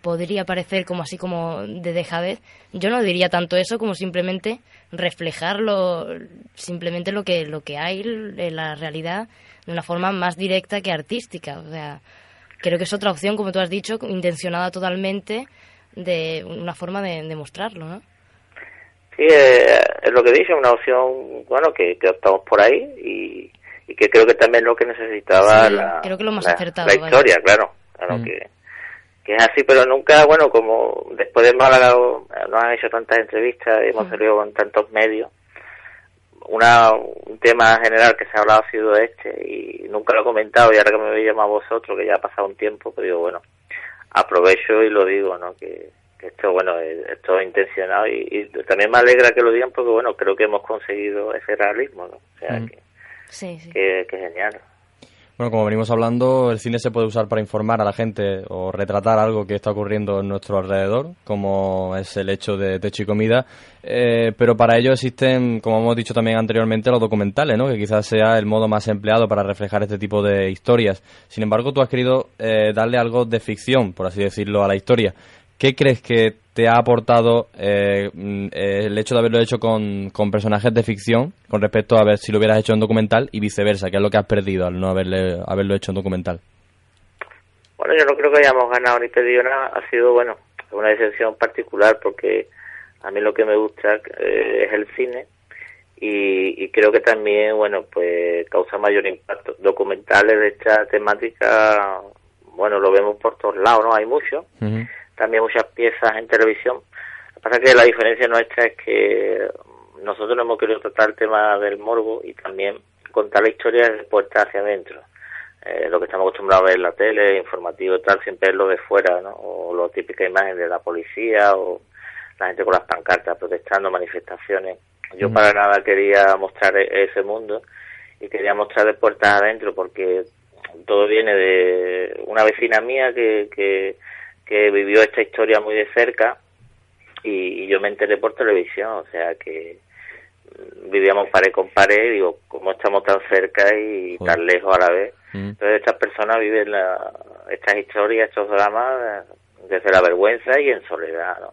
[SPEAKER 2] podría parecer como así como de dejadez, yo no diría tanto eso como simplemente reflejarlo, simplemente lo que, lo que hay en la realidad de una forma más directa que artística. O sea, creo que es otra opción, como tú has dicho, intencionada totalmente de una forma de, de mostrarlo, ¿no?
[SPEAKER 10] Sí, eh, es lo que dice, una opción, bueno, que, que optamos por ahí y, y que creo que también es lo que necesitaba
[SPEAKER 2] Sí,
[SPEAKER 10] la,
[SPEAKER 2] creo que lo más
[SPEAKER 10] la-
[SPEAKER 2] acertado,
[SPEAKER 10] la
[SPEAKER 2] vaya.
[SPEAKER 10] historia, claro, claro
[SPEAKER 1] Mm.
[SPEAKER 10] que, que es así, pero nunca, bueno, como después de Málaga eh, nos han hecho tantas entrevistas y hemos
[SPEAKER 2] Mm.
[SPEAKER 10] salido con tantos medios, una, un tema general que se ha hablado ha sido este y nunca lo he comentado y ahora que me habéis llamado vosotros, que ya ha pasado un tiempo, pues digo, bueno, aprovecho y lo digo, ¿no? Que, que esto, bueno, es, es todo intencionado y, y también me alegra que lo digan porque, bueno, creo que hemos conseguido ese realismo, ¿no? O sea,
[SPEAKER 1] Mm.
[SPEAKER 10] que,
[SPEAKER 2] Sí, sí.
[SPEAKER 10] que, que genial.
[SPEAKER 1] Bueno, como venimos hablando, el cine se puede usar para informar a la gente o retratar algo que está ocurriendo en nuestro alrededor, como es el hecho de techo y comida, eh, pero para ello existen, como hemos dicho también anteriormente, los documentales, ¿no? que quizás sea el modo más empleado para reflejar este tipo de historias. Sin embargo, tú has querido eh, darle algo de ficción, por así decirlo, a la historia. ¿Qué crees que te ha aportado eh, mm, eh, el hecho de haberlo hecho con, con personajes de ficción con respecto a ver si lo hubieras hecho en documental y viceversa? ¿Qué es lo que has perdido al no haberle, haberlo hecho en documental?
[SPEAKER 10] Bueno, yo no creo que hayamos ganado ni perdido nada. Ha sido, bueno, una decisión particular porque a mí lo que me gusta eh, es el cine y, y creo que también, bueno, pues causa mayor impacto. Documentales de esta temática, bueno, lo vemos por todos lados, ¿no? Hay muchos. También muchas piezas en televisión. Lo que pasa es que la diferencia nuestra es que nosotros no hemos querido tratar el tema del morbo y también contar la historia de puertas hacia adentro. Eh, lo que estamos acostumbrados a ver en la tele, informativo y tal, siempre es lo de fuera, ¿no? O la típica imagen de la policía o la gente con las pancartas protestando, manifestaciones. Yo para nada quería mostrar e- ese mundo y quería mostrar de puertas adentro porque todo viene de una vecina mía que, que, que vivió esta historia muy de cerca y, y yo me enteré por televisión, o sea que mm, vivíamos pared con pared, digo, cómo estamos tan cerca y
[SPEAKER 1] Joder.
[SPEAKER 10] tan lejos a la vez.
[SPEAKER 1] Mm.
[SPEAKER 10] Entonces estas personas viven la- estas historias, estos dramas desde la vergüenza y en soledad, ¿no?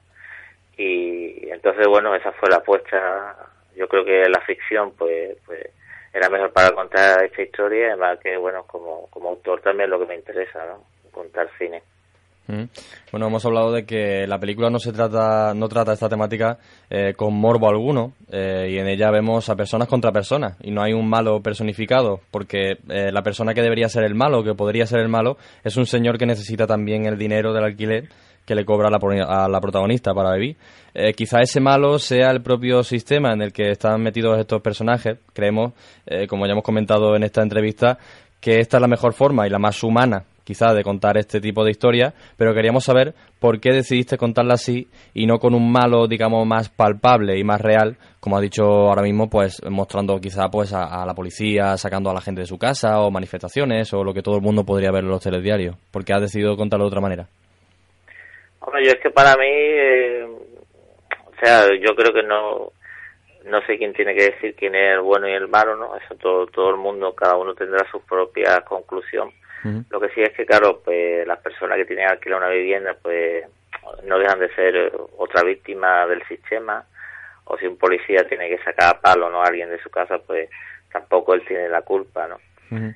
[SPEAKER 10] Y entonces, bueno, esa fue la apuesta. Yo creo que la ficción, pues, pues era mejor para contar esta historia, además que, bueno, como, como autor también es lo que me interesa, ¿no? Contar cine.
[SPEAKER 1] Mm. Bueno, hemos hablado de que la película no se trata, no trata esta temática eh, con morbo alguno eh, y en ella vemos a personas contra personas y no hay un malo personificado porque eh, la persona que debería ser el malo, que podría ser el malo, es un señor que necesita también el dinero del alquiler que le cobra a la, protagonista para vivir. Eh, quizá ese malo sea el propio sistema en el que están metidos estos personajes. Creemos, eh, como ya hemos comentado en esta entrevista, que esta es la mejor forma y la más humana quizá de contar este tipo de historias, pero queríamos saber por qué decidiste contarla así y no con un malo, digamos, más palpable y más real, como ha dicho ahora mismo, pues mostrando quizá pues a, a la policía sacando a la gente de su casa o manifestaciones o lo que todo el mundo podría ver en los telediarios. ¿Por qué has decidido contarlo de otra manera?
[SPEAKER 10] Hombre, yo es que para mí, eh, o sea, yo creo que no, no sé quién tiene que decir quién es el bueno y el malo, ¿no? Eso todo, todo el mundo, cada uno tendrá su propia conclusión. Lo que sí es que, claro, pues las personas que tienen alquilar una vivienda, pues no dejan de ser otra víctima del sistema. O si un policía tiene que sacar a palo ¿no? a alguien de su casa, pues tampoco él tiene la culpa, ¿no?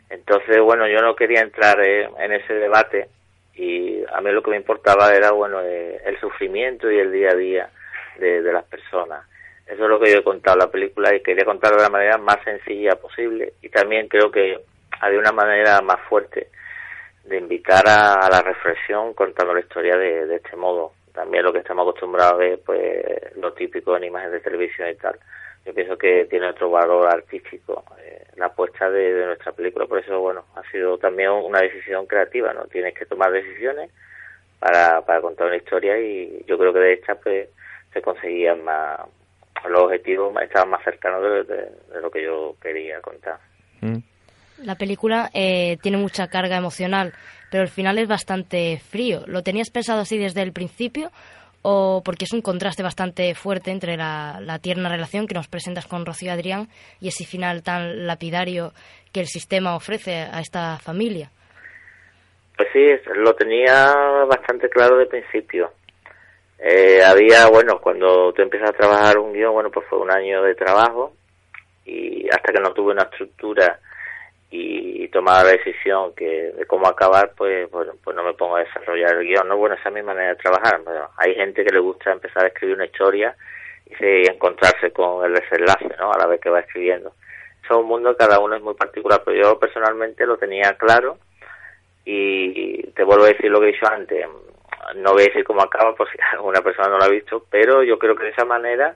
[SPEAKER 10] Entonces, bueno, yo no quería entrar eh, en ese debate y a mí lo que me importaba era, bueno, eh, el sufrimiento y el día a día de, de las personas. Eso es lo que yo he contado en la película y quería contarlo de la manera más sencilla posible y también creo que había una manera más fuerte de invitar a, la reflexión contando la historia de, de este modo. También lo que estamos acostumbrados a ver, pues lo típico en imágenes de televisión y tal. Yo pienso que tiene otro valor artístico eh, la apuesta de, nuestra película. Por eso, bueno, ha sido también una decisión creativa, ¿no? Tienes que tomar decisiones para, para contar una historia y yo creo que de esta, pues, se conseguían más, los objetivos estaban más cercanos de, de- de lo que yo quería contar.
[SPEAKER 2] La película eh, tiene mucha carga emocional, pero el final es bastante frío. ¿Lo tenías pensado así desde el principio o porque es un contraste bastante fuerte entre la, tierna relación que nos presentas con Rocío Adrián y ese final tan lapidario que el sistema ofrece a esta familia?
[SPEAKER 10] Pues sí, lo tenía bastante claro de principio. Eh, había, bueno, cuando tú empiezas a trabajar un guion, bueno, pues fue un año de trabajo y hasta que no tuve una estructura y tomaba la decisión que de cómo acabar, pues bueno, pues no me pongo a desarrollar el guion. No, bueno, esa es mi manera de trabajar. Pero hay gente que le gusta empezar a escribir una historia y, y encontrarse con el desenlace, ¿no? A la vez que va escribiendo. Eso es un mundo, cada uno es muy particular, pero yo personalmente lo tenía claro y te vuelvo a decir lo que he dicho antes. No voy a decir cómo acaba por si alguna persona no lo ha visto, pero yo creo que de esa manera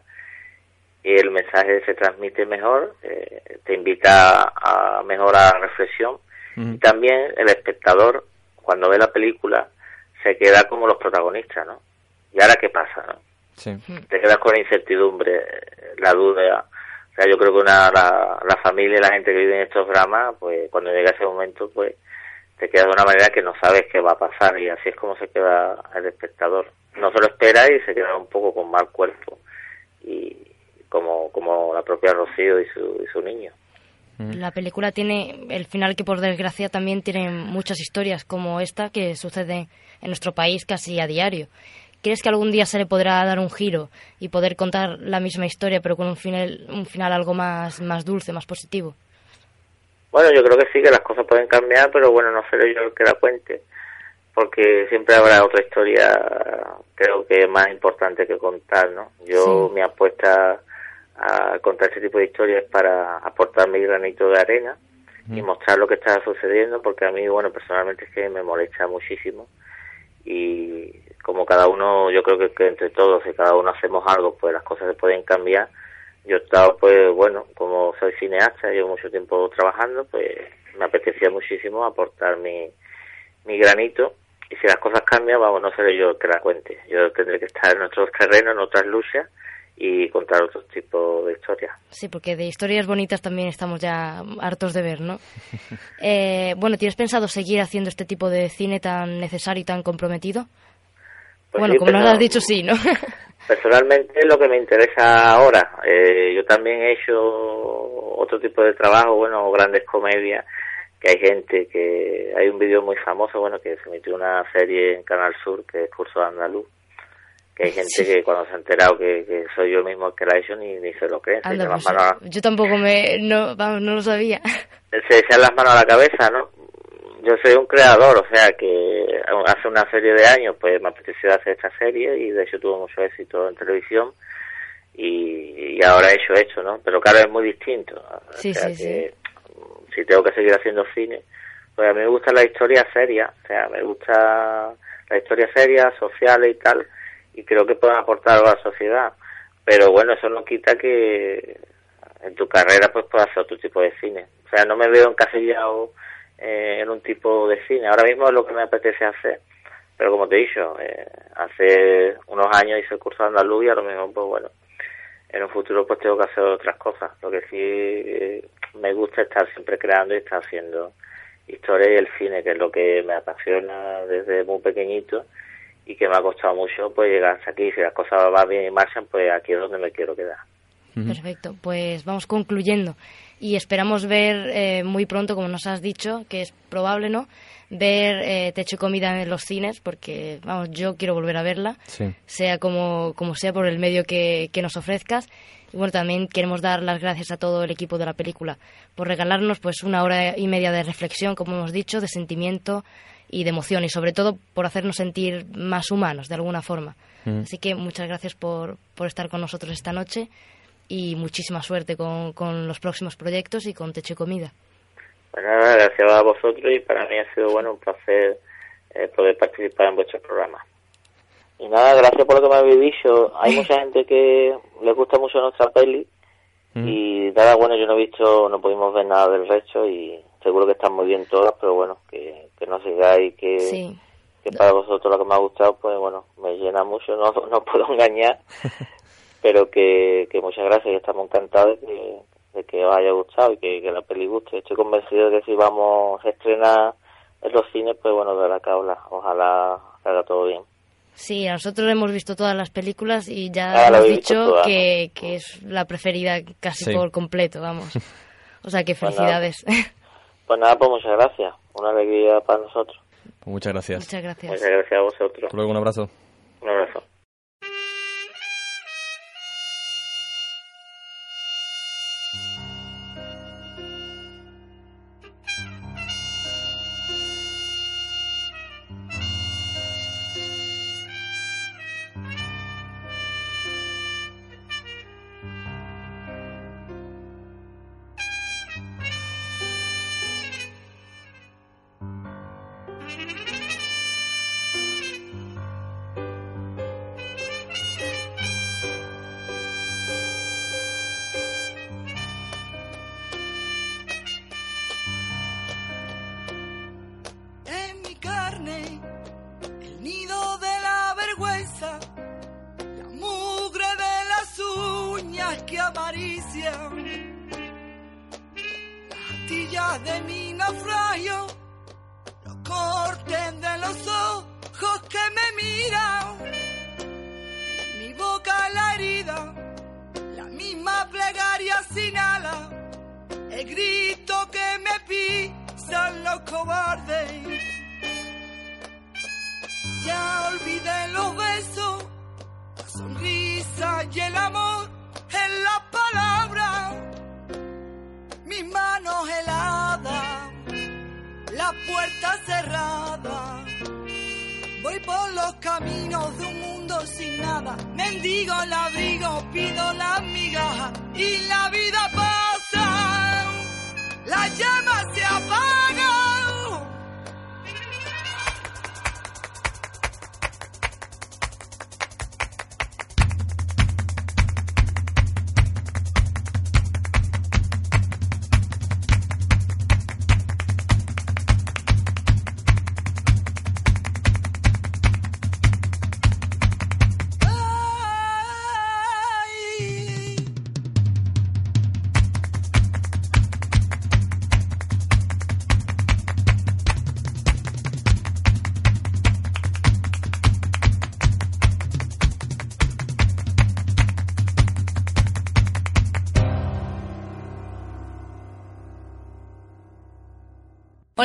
[SPEAKER 10] el mensaje se transmite mejor, eh, te invita a mejor a la reflexión y también el espectador cuando ve la película se queda como los protagonistas, ¿no? ¿Y ahora qué pasa, no?
[SPEAKER 1] Sí.
[SPEAKER 10] Te quedas con la incertidumbre, la duda, O sea, yo creo que una, la, la familia y la gente que vive en estos dramas, pues cuando llega ese momento, pues te queda de una manera que no sabes qué va a pasar y así es como se queda el espectador. No se lo espera y se queda un poco con mal cuerpo y como, la propia Rocío y su, y su niño.
[SPEAKER 2] La película tiene el final que por desgracia también tiene muchas historias como esta que sucede en nuestro país casi a diario. ¿Crees que algún día se le podrá dar un giro y poder contar la misma historia pero con un final, un final algo más, más dulce, más positivo?
[SPEAKER 10] Bueno, yo creo que sí, que las cosas pueden cambiar, pero bueno, no seré yo el que la cuente, porque siempre habrá otra historia, creo que más importante que contar, ¿no? Yo
[SPEAKER 2] Sí.
[SPEAKER 10] mi apuesta a contar este tipo de historias para aportar mi granito de arena y mostrar lo que está sucediendo, porque a mí, bueno, personalmente es que me molesta muchísimo y como cada uno, yo creo que, que entre todos, si cada uno hacemos algo, pues las cosas se pueden cambiar. Yo he estado, pues bueno, como soy cineasta, llevo mucho tiempo trabajando, pues me apetecía muchísimo aportar mi, mi granito y si las cosas cambian, vamos, no seré yo el que la cuente. Yo tendré que estar en otros terrenos, en otras luchas y contar otro tipo de historias.
[SPEAKER 2] Sí, porque de historias bonitas también estamos ya hartos de ver, ¿no? Eh, bueno, ¿tienes pensado seguir haciendo este tipo de cine tan necesario y tan comprometido?
[SPEAKER 10] Pues
[SPEAKER 2] bueno,
[SPEAKER 10] sí,
[SPEAKER 2] como nos has dicho, sí, ¿no?
[SPEAKER 10] Personalmente es lo que me interesa ahora. Eh, yo también he hecho otro tipo de trabajo, bueno, grandes comedias, que hay gente que... Hay un vídeo muy famoso, bueno, que se emitió una serie en Canal Sur, que es Curso de Andaluz, que hay gente
[SPEAKER 2] Sí.
[SPEAKER 10] que cuando se ha enterado que, que soy yo mismo el que la he hecho ni, ni se lo creen. Se las
[SPEAKER 2] pues,
[SPEAKER 10] manos a-
[SPEAKER 2] yo tampoco me... No, vamos, no lo sabía.
[SPEAKER 10] se echan las manos a la cabeza, ¿no? Yo soy un creador, o sea que hace una serie de años pues me apeteció hacer esta serie y de hecho tuvo mucho éxito en televisión y, y ahora he hecho esto, ¿no? Pero claro, es muy distinto. O
[SPEAKER 2] Sí,
[SPEAKER 10] sea
[SPEAKER 2] sí,
[SPEAKER 10] que si tengo que seguir haciendo cine, pues a mí me gusta la historia seria, o sea, me gusta la historia seria, sociales y tal, y creo que pueden aportar a la sociedad. Pero bueno, eso no quita que en tu carrera pues puedas hacer otro tipo de cine. O sea, no me veo encasillado eh, en un tipo de cine. Ahora mismo es lo que me apetece hacer. Pero como te he dicho, eh, hace unos años hice el curso de andaluz y a lo mejor, pues bueno, en un futuro pues tengo que hacer otras cosas. Lo que sí eh, me gusta estar siempre creando y estar haciendo historia y el cine, que es lo que me apasiona desde muy pequeñito y que me ha costado mucho pues llegar hasta aquí. Si las cosas van bien y marchan, pues aquí es donde me quiero quedar.
[SPEAKER 2] Perfecto, pues vamos concluyendo y esperamos ver eh, muy pronto, como nos has dicho, que es probable, ¿no? Ver eh, Techo y Comida en los cines, porque, vamos, yo quiero volver a verla,
[SPEAKER 1] Sí.
[SPEAKER 2] sea como, como sea por el medio que, que nos ofrezcas. Y bueno, también queremos dar las gracias a todo el equipo de la película por regalarnos pues una hora y media de reflexión, como hemos dicho, de sentimiento y de emoción y sobre todo por hacernos sentir más humanos de alguna forma.
[SPEAKER 1] Mm.
[SPEAKER 2] Así que muchas gracias por, por estar con nosotros esta noche y muchísima suerte con, con los próximos proyectos y con Techo y Comida.
[SPEAKER 10] Pues nada, gracias a vosotros y para mí ha sido bueno un placer eh, poder participar en vuestro programa. Y nada, gracias por lo que me habéis dicho. Hay mucha gente que le gusta mucho nuestra peli y nada, bueno, yo no he visto, no pudimos ver nada del resto y seguro que están muy bien todas, pero bueno, que, que no sigáis, que,
[SPEAKER 2] Sí.
[SPEAKER 10] que para vosotros lo que me ha gustado, pues bueno, me llena mucho, no, no puedo engañar, pero que, que muchas gracias y estamos encantados de que, de que os haya gustado y que, que la peli guste. Estoy convencido de que si vamos a estrenar en los cines, pues bueno, de la cabla, ojalá haga todo bien.
[SPEAKER 2] Sí, nosotros hemos visto todas las películas y ya
[SPEAKER 10] Ah,
[SPEAKER 2] hemos dicho que, que es la preferida casi
[SPEAKER 1] Sí.
[SPEAKER 2] por completo, vamos. O sea que
[SPEAKER 10] Pues nada. Pues nada, pues muchas gracias, una alegría para nosotros.
[SPEAKER 1] Pues muchas gracias.
[SPEAKER 2] Muchas gracias.
[SPEAKER 10] Muchas gracias a vosotros.
[SPEAKER 1] Hasta luego, un abrazo.
[SPEAKER 10] Un abrazo.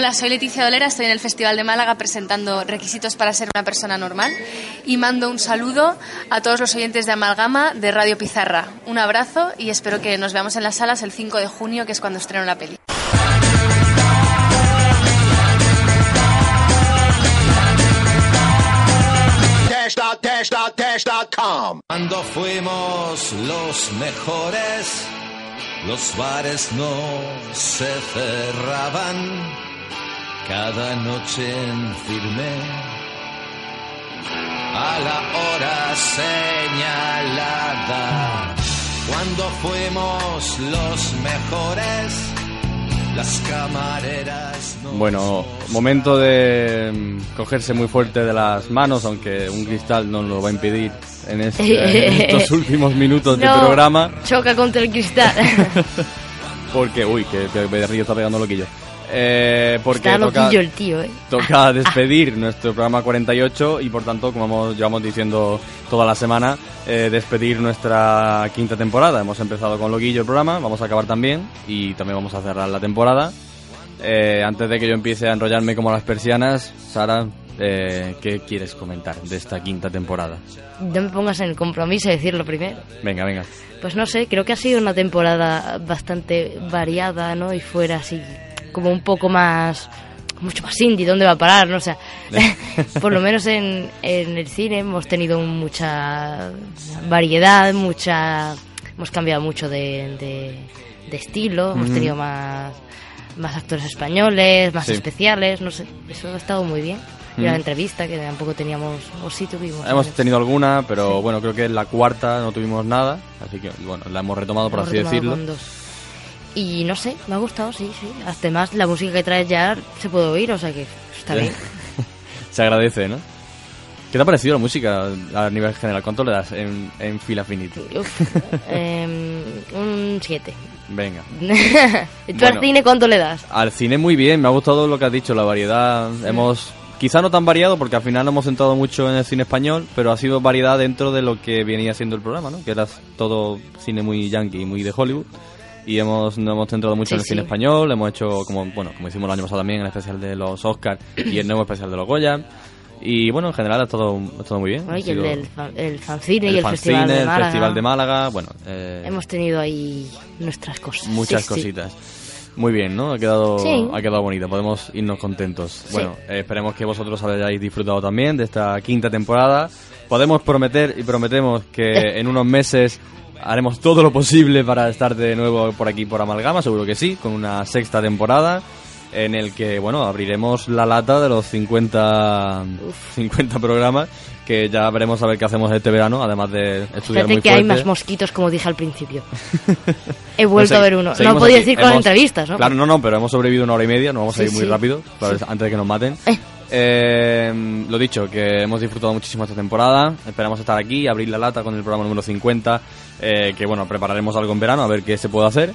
[SPEAKER 11] Hola, soy Leticia Dolera, estoy en el Festival de Málaga presentando requisitos para ser una persona normal y mando un saludo a todos los oyentes de Amalgama de Radio Pizarra. Un abrazo y espero que nos veamos en las salas el 5 de junio, que es cuando estreno la peli.
[SPEAKER 12] Cuando fuimos los mejores, los bares no se cerraban. Cada noche en firme a la hora señalada. Cuando fuimos los mejores, las camareras no
[SPEAKER 1] Bueno, momento de mm, cogerse muy fuerte de las manos, aunque un cristal no lo va a impedir en, este- en estos últimos minutos de programa.
[SPEAKER 2] Choca contra el cristal.
[SPEAKER 1] Porque, uy, que Río está pegando loquillo. Eh, porque
[SPEAKER 2] Está
[SPEAKER 1] toca,
[SPEAKER 2] el tío, eh.
[SPEAKER 1] toca despedir nuestro programa 48 y por tanto, como hemos, llevamos diciendo toda la semana, eh, despedir nuestra quinta temporada. Hemos empezado con Loquillo el programa, vamos a acabar también y también vamos a cerrar la temporada. Eh, antes de que yo empiece a enrollarme como las persianas, Sara, eh, ¿qué quieres comentar de esta quinta temporada?
[SPEAKER 2] No me pongas en el compromiso de decirlo primero.
[SPEAKER 1] Venga, venga.
[SPEAKER 2] Pues no sé, creo que ha sido una temporada bastante variada, ¿no? Y fuera así, como un poco más. mucho más indie, ¿dónde va a parar? ¿no? O sea, por lo menos en, en el cine hemos tenido mucha variedad, mucha. hemos cambiado mucho de, de, de estilo, hemos tenido más. más actores españoles, más
[SPEAKER 1] Sí.
[SPEAKER 2] especiales, no sé, eso ha estado muy bien. Y entrevista, que tampoco teníamos, o sí tuvimos.
[SPEAKER 1] Hemos tenido alguna, pero bueno, creo que en la cuarta no tuvimos nada, así que bueno, la hemos retomado por
[SPEAKER 2] Hemos
[SPEAKER 1] así
[SPEAKER 2] retomado
[SPEAKER 1] decirlo.
[SPEAKER 2] Y no sé, me ha gustado, sí, sí. Además, la música que traes ya se puede oír, o sea que está bien.
[SPEAKER 1] Se agradece, ¿no? ¿Qué te ha parecido la música a nivel general? ¿Cuánto le das en, en Fila Finito?
[SPEAKER 2] Uf, em, un 7.
[SPEAKER 1] Venga.
[SPEAKER 2] ¿Tú
[SPEAKER 1] Bueno.
[SPEAKER 2] al cine cuánto le das?
[SPEAKER 1] Al cine muy bien, me ha gustado lo que has dicho, la variedad. Hemos, quizá no tan variado porque al final nos hemos centrado mucho en el cine español, pero ha sido variedad dentro de lo que venía siendo el programa, ¿no? Que era todo cine muy yankee, muy de Hollywood. Y hemos, nos hemos centrado mucho
[SPEAKER 2] Sí,
[SPEAKER 1] en el cine
[SPEAKER 2] sí.
[SPEAKER 1] español, hemos hecho como, bueno, como hicimos el año pasado también, el especial de los Oscars y el nuevo especial de los Goya. Y bueno, en general ha estado, ha estado muy bien.
[SPEAKER 2] Ay, el, del el fanzine
[SPEAKER 1] el
[SPEAKER 2] y el
[SPEAKER 1] fanzine,
[SPEAKER 2] festival de
[SPEAKER 1] el
[SPEAKER 2] Málaga.
[SPEAKER 1] Festival de Málaga, bueno, eh,
[SPEAKER 2] Hemos tenido ahí nuestras cosas.
[SPEAKER 1] muchas
[SPEAKER 2] sí.
[SPEAKER 1] cositas. Muy bien, ¿no? Ha quedado,
[SPEAKER 2] Sí.
[SPEAKER 1] ha quedado bonito, podemos irnos contentos.
[SPEAKER 2] Sí.
[SPEAKER 1] Bueno, eh, esperemos que vosotros hayáis disfrutado también de esta quinta temporada. Podemos prometer y prometemos que en unos meses haremos todo lo posible para estar de nuevo por aquí por Amalgama, seguro que sí, con una sexta temporada en el que, bueno, abriremos la lata de los 50, 50 programas que ya veremos a ver qué hacemos este verano, además de estudiar
[SPEAKER 2] Espérate
[SPEAKER 1] muy
[SPEAKER 2] que hay más mosquitos, como dije al principio. He vuelto
[SPEAKER 1] No,
[SPEAKER 2] a ver uno. No podía
[SPEAKER 1] aquí.
[SPEAKER 2] decir con
[SPEAKER 1] Hemos-
[SPEAKER 2] entrevistas, ¿no?
[SPEAKER 1] Claro, no, no, pero hemos sobrevivido una hora y media, nos vamos a ir muy
[SPEAKER 2] sí.
[SPEAKER 1] rápido
[SPEAKER 2] Sí.
[SPEAKER 1] antes de que nos maten.
[SPEAKER 2] Eh.
[SPEAKER 1] Eh, lo dicho, que hemos disfrutado muchísimo esta temporada. Esperamos estar aquí abrir la lata con el programa número 50. eh, que bueno, prepararemos algo en verano a ver qué se puede hacer.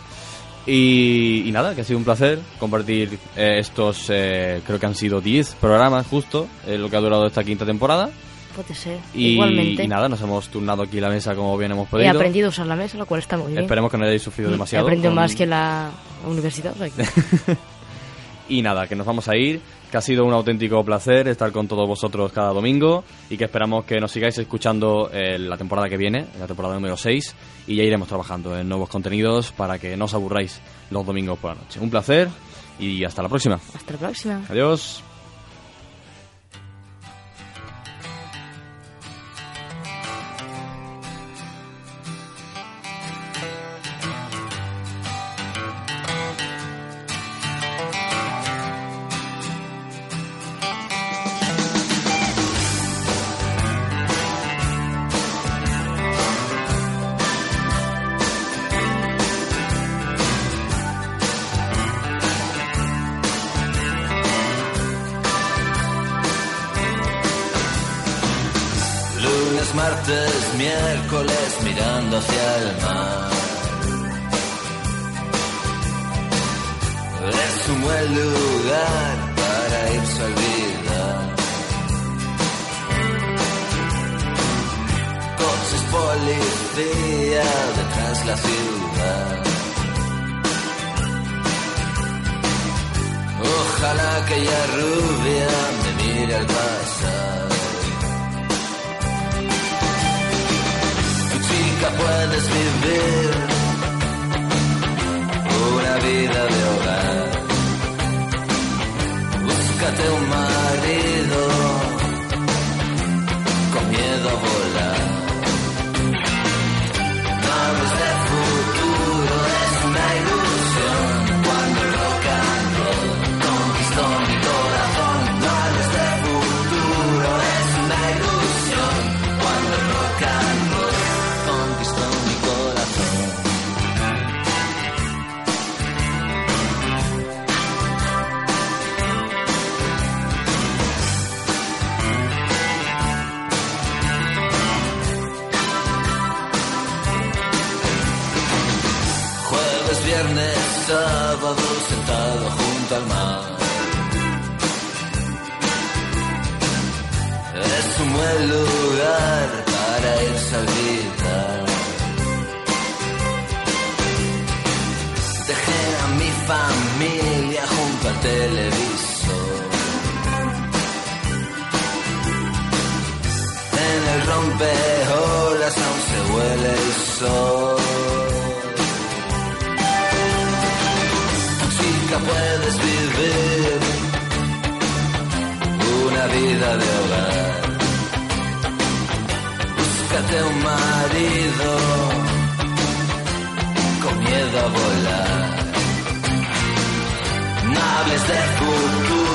[SPEAKER 1] Y, y nada, que ha sido un placer compartir eh, estos, eh, creo que han sido 10 programas justo, eh, lo que ha durado esta quinta temporada.
[SPEAKER 2] Puede ser.
[SPEAKER 1] Y,
[SPEAKER 2] Igualmente.
[SPEAKER 1] y nada, nos hemos turnado aquí la mesa como bien hemos
[SPEAKER 2] He
[SPEAKER 1] podido.
[SPEAKER 2] aprendido a usar la mesa, lo cual está muy bien.
[SPEAKER 1] Esperemos que no hayáis sufrido
[SPEAKER 2] Mm,
[SPEAKER 1] demasiado.
[SPEAKER 2] He aprendido
[SPEAKER 1] con-
[SPEAKER 2] más que la universidad.
[SPEAKER 1] Y nada, que nos vamos a ir, que ha sido un auténtico placer estar con todos vosotros cada domingo y que esperamos que nos sigáis escuchando eh, la temporada que viene, la temporada número 6, y ya iremos trabajando en nuevos contenidos para que no os aburráis los domingos por la noche. Un placer y hasta la próxima.
[SPEAKER 2] Hasta la próxima.
[SPEAKER 1] Adiós.
[SPEAKER 12] Búscate un sábado, sentado junto al mar. Es un buen lugar para irse a olvidar. Dejé a mi familia junto al televisor. En el rompeolas aún se huele el sol. Chica puedes vivir una vida de hogar. Búscate un marido con miedo a volar. No hables de futuro.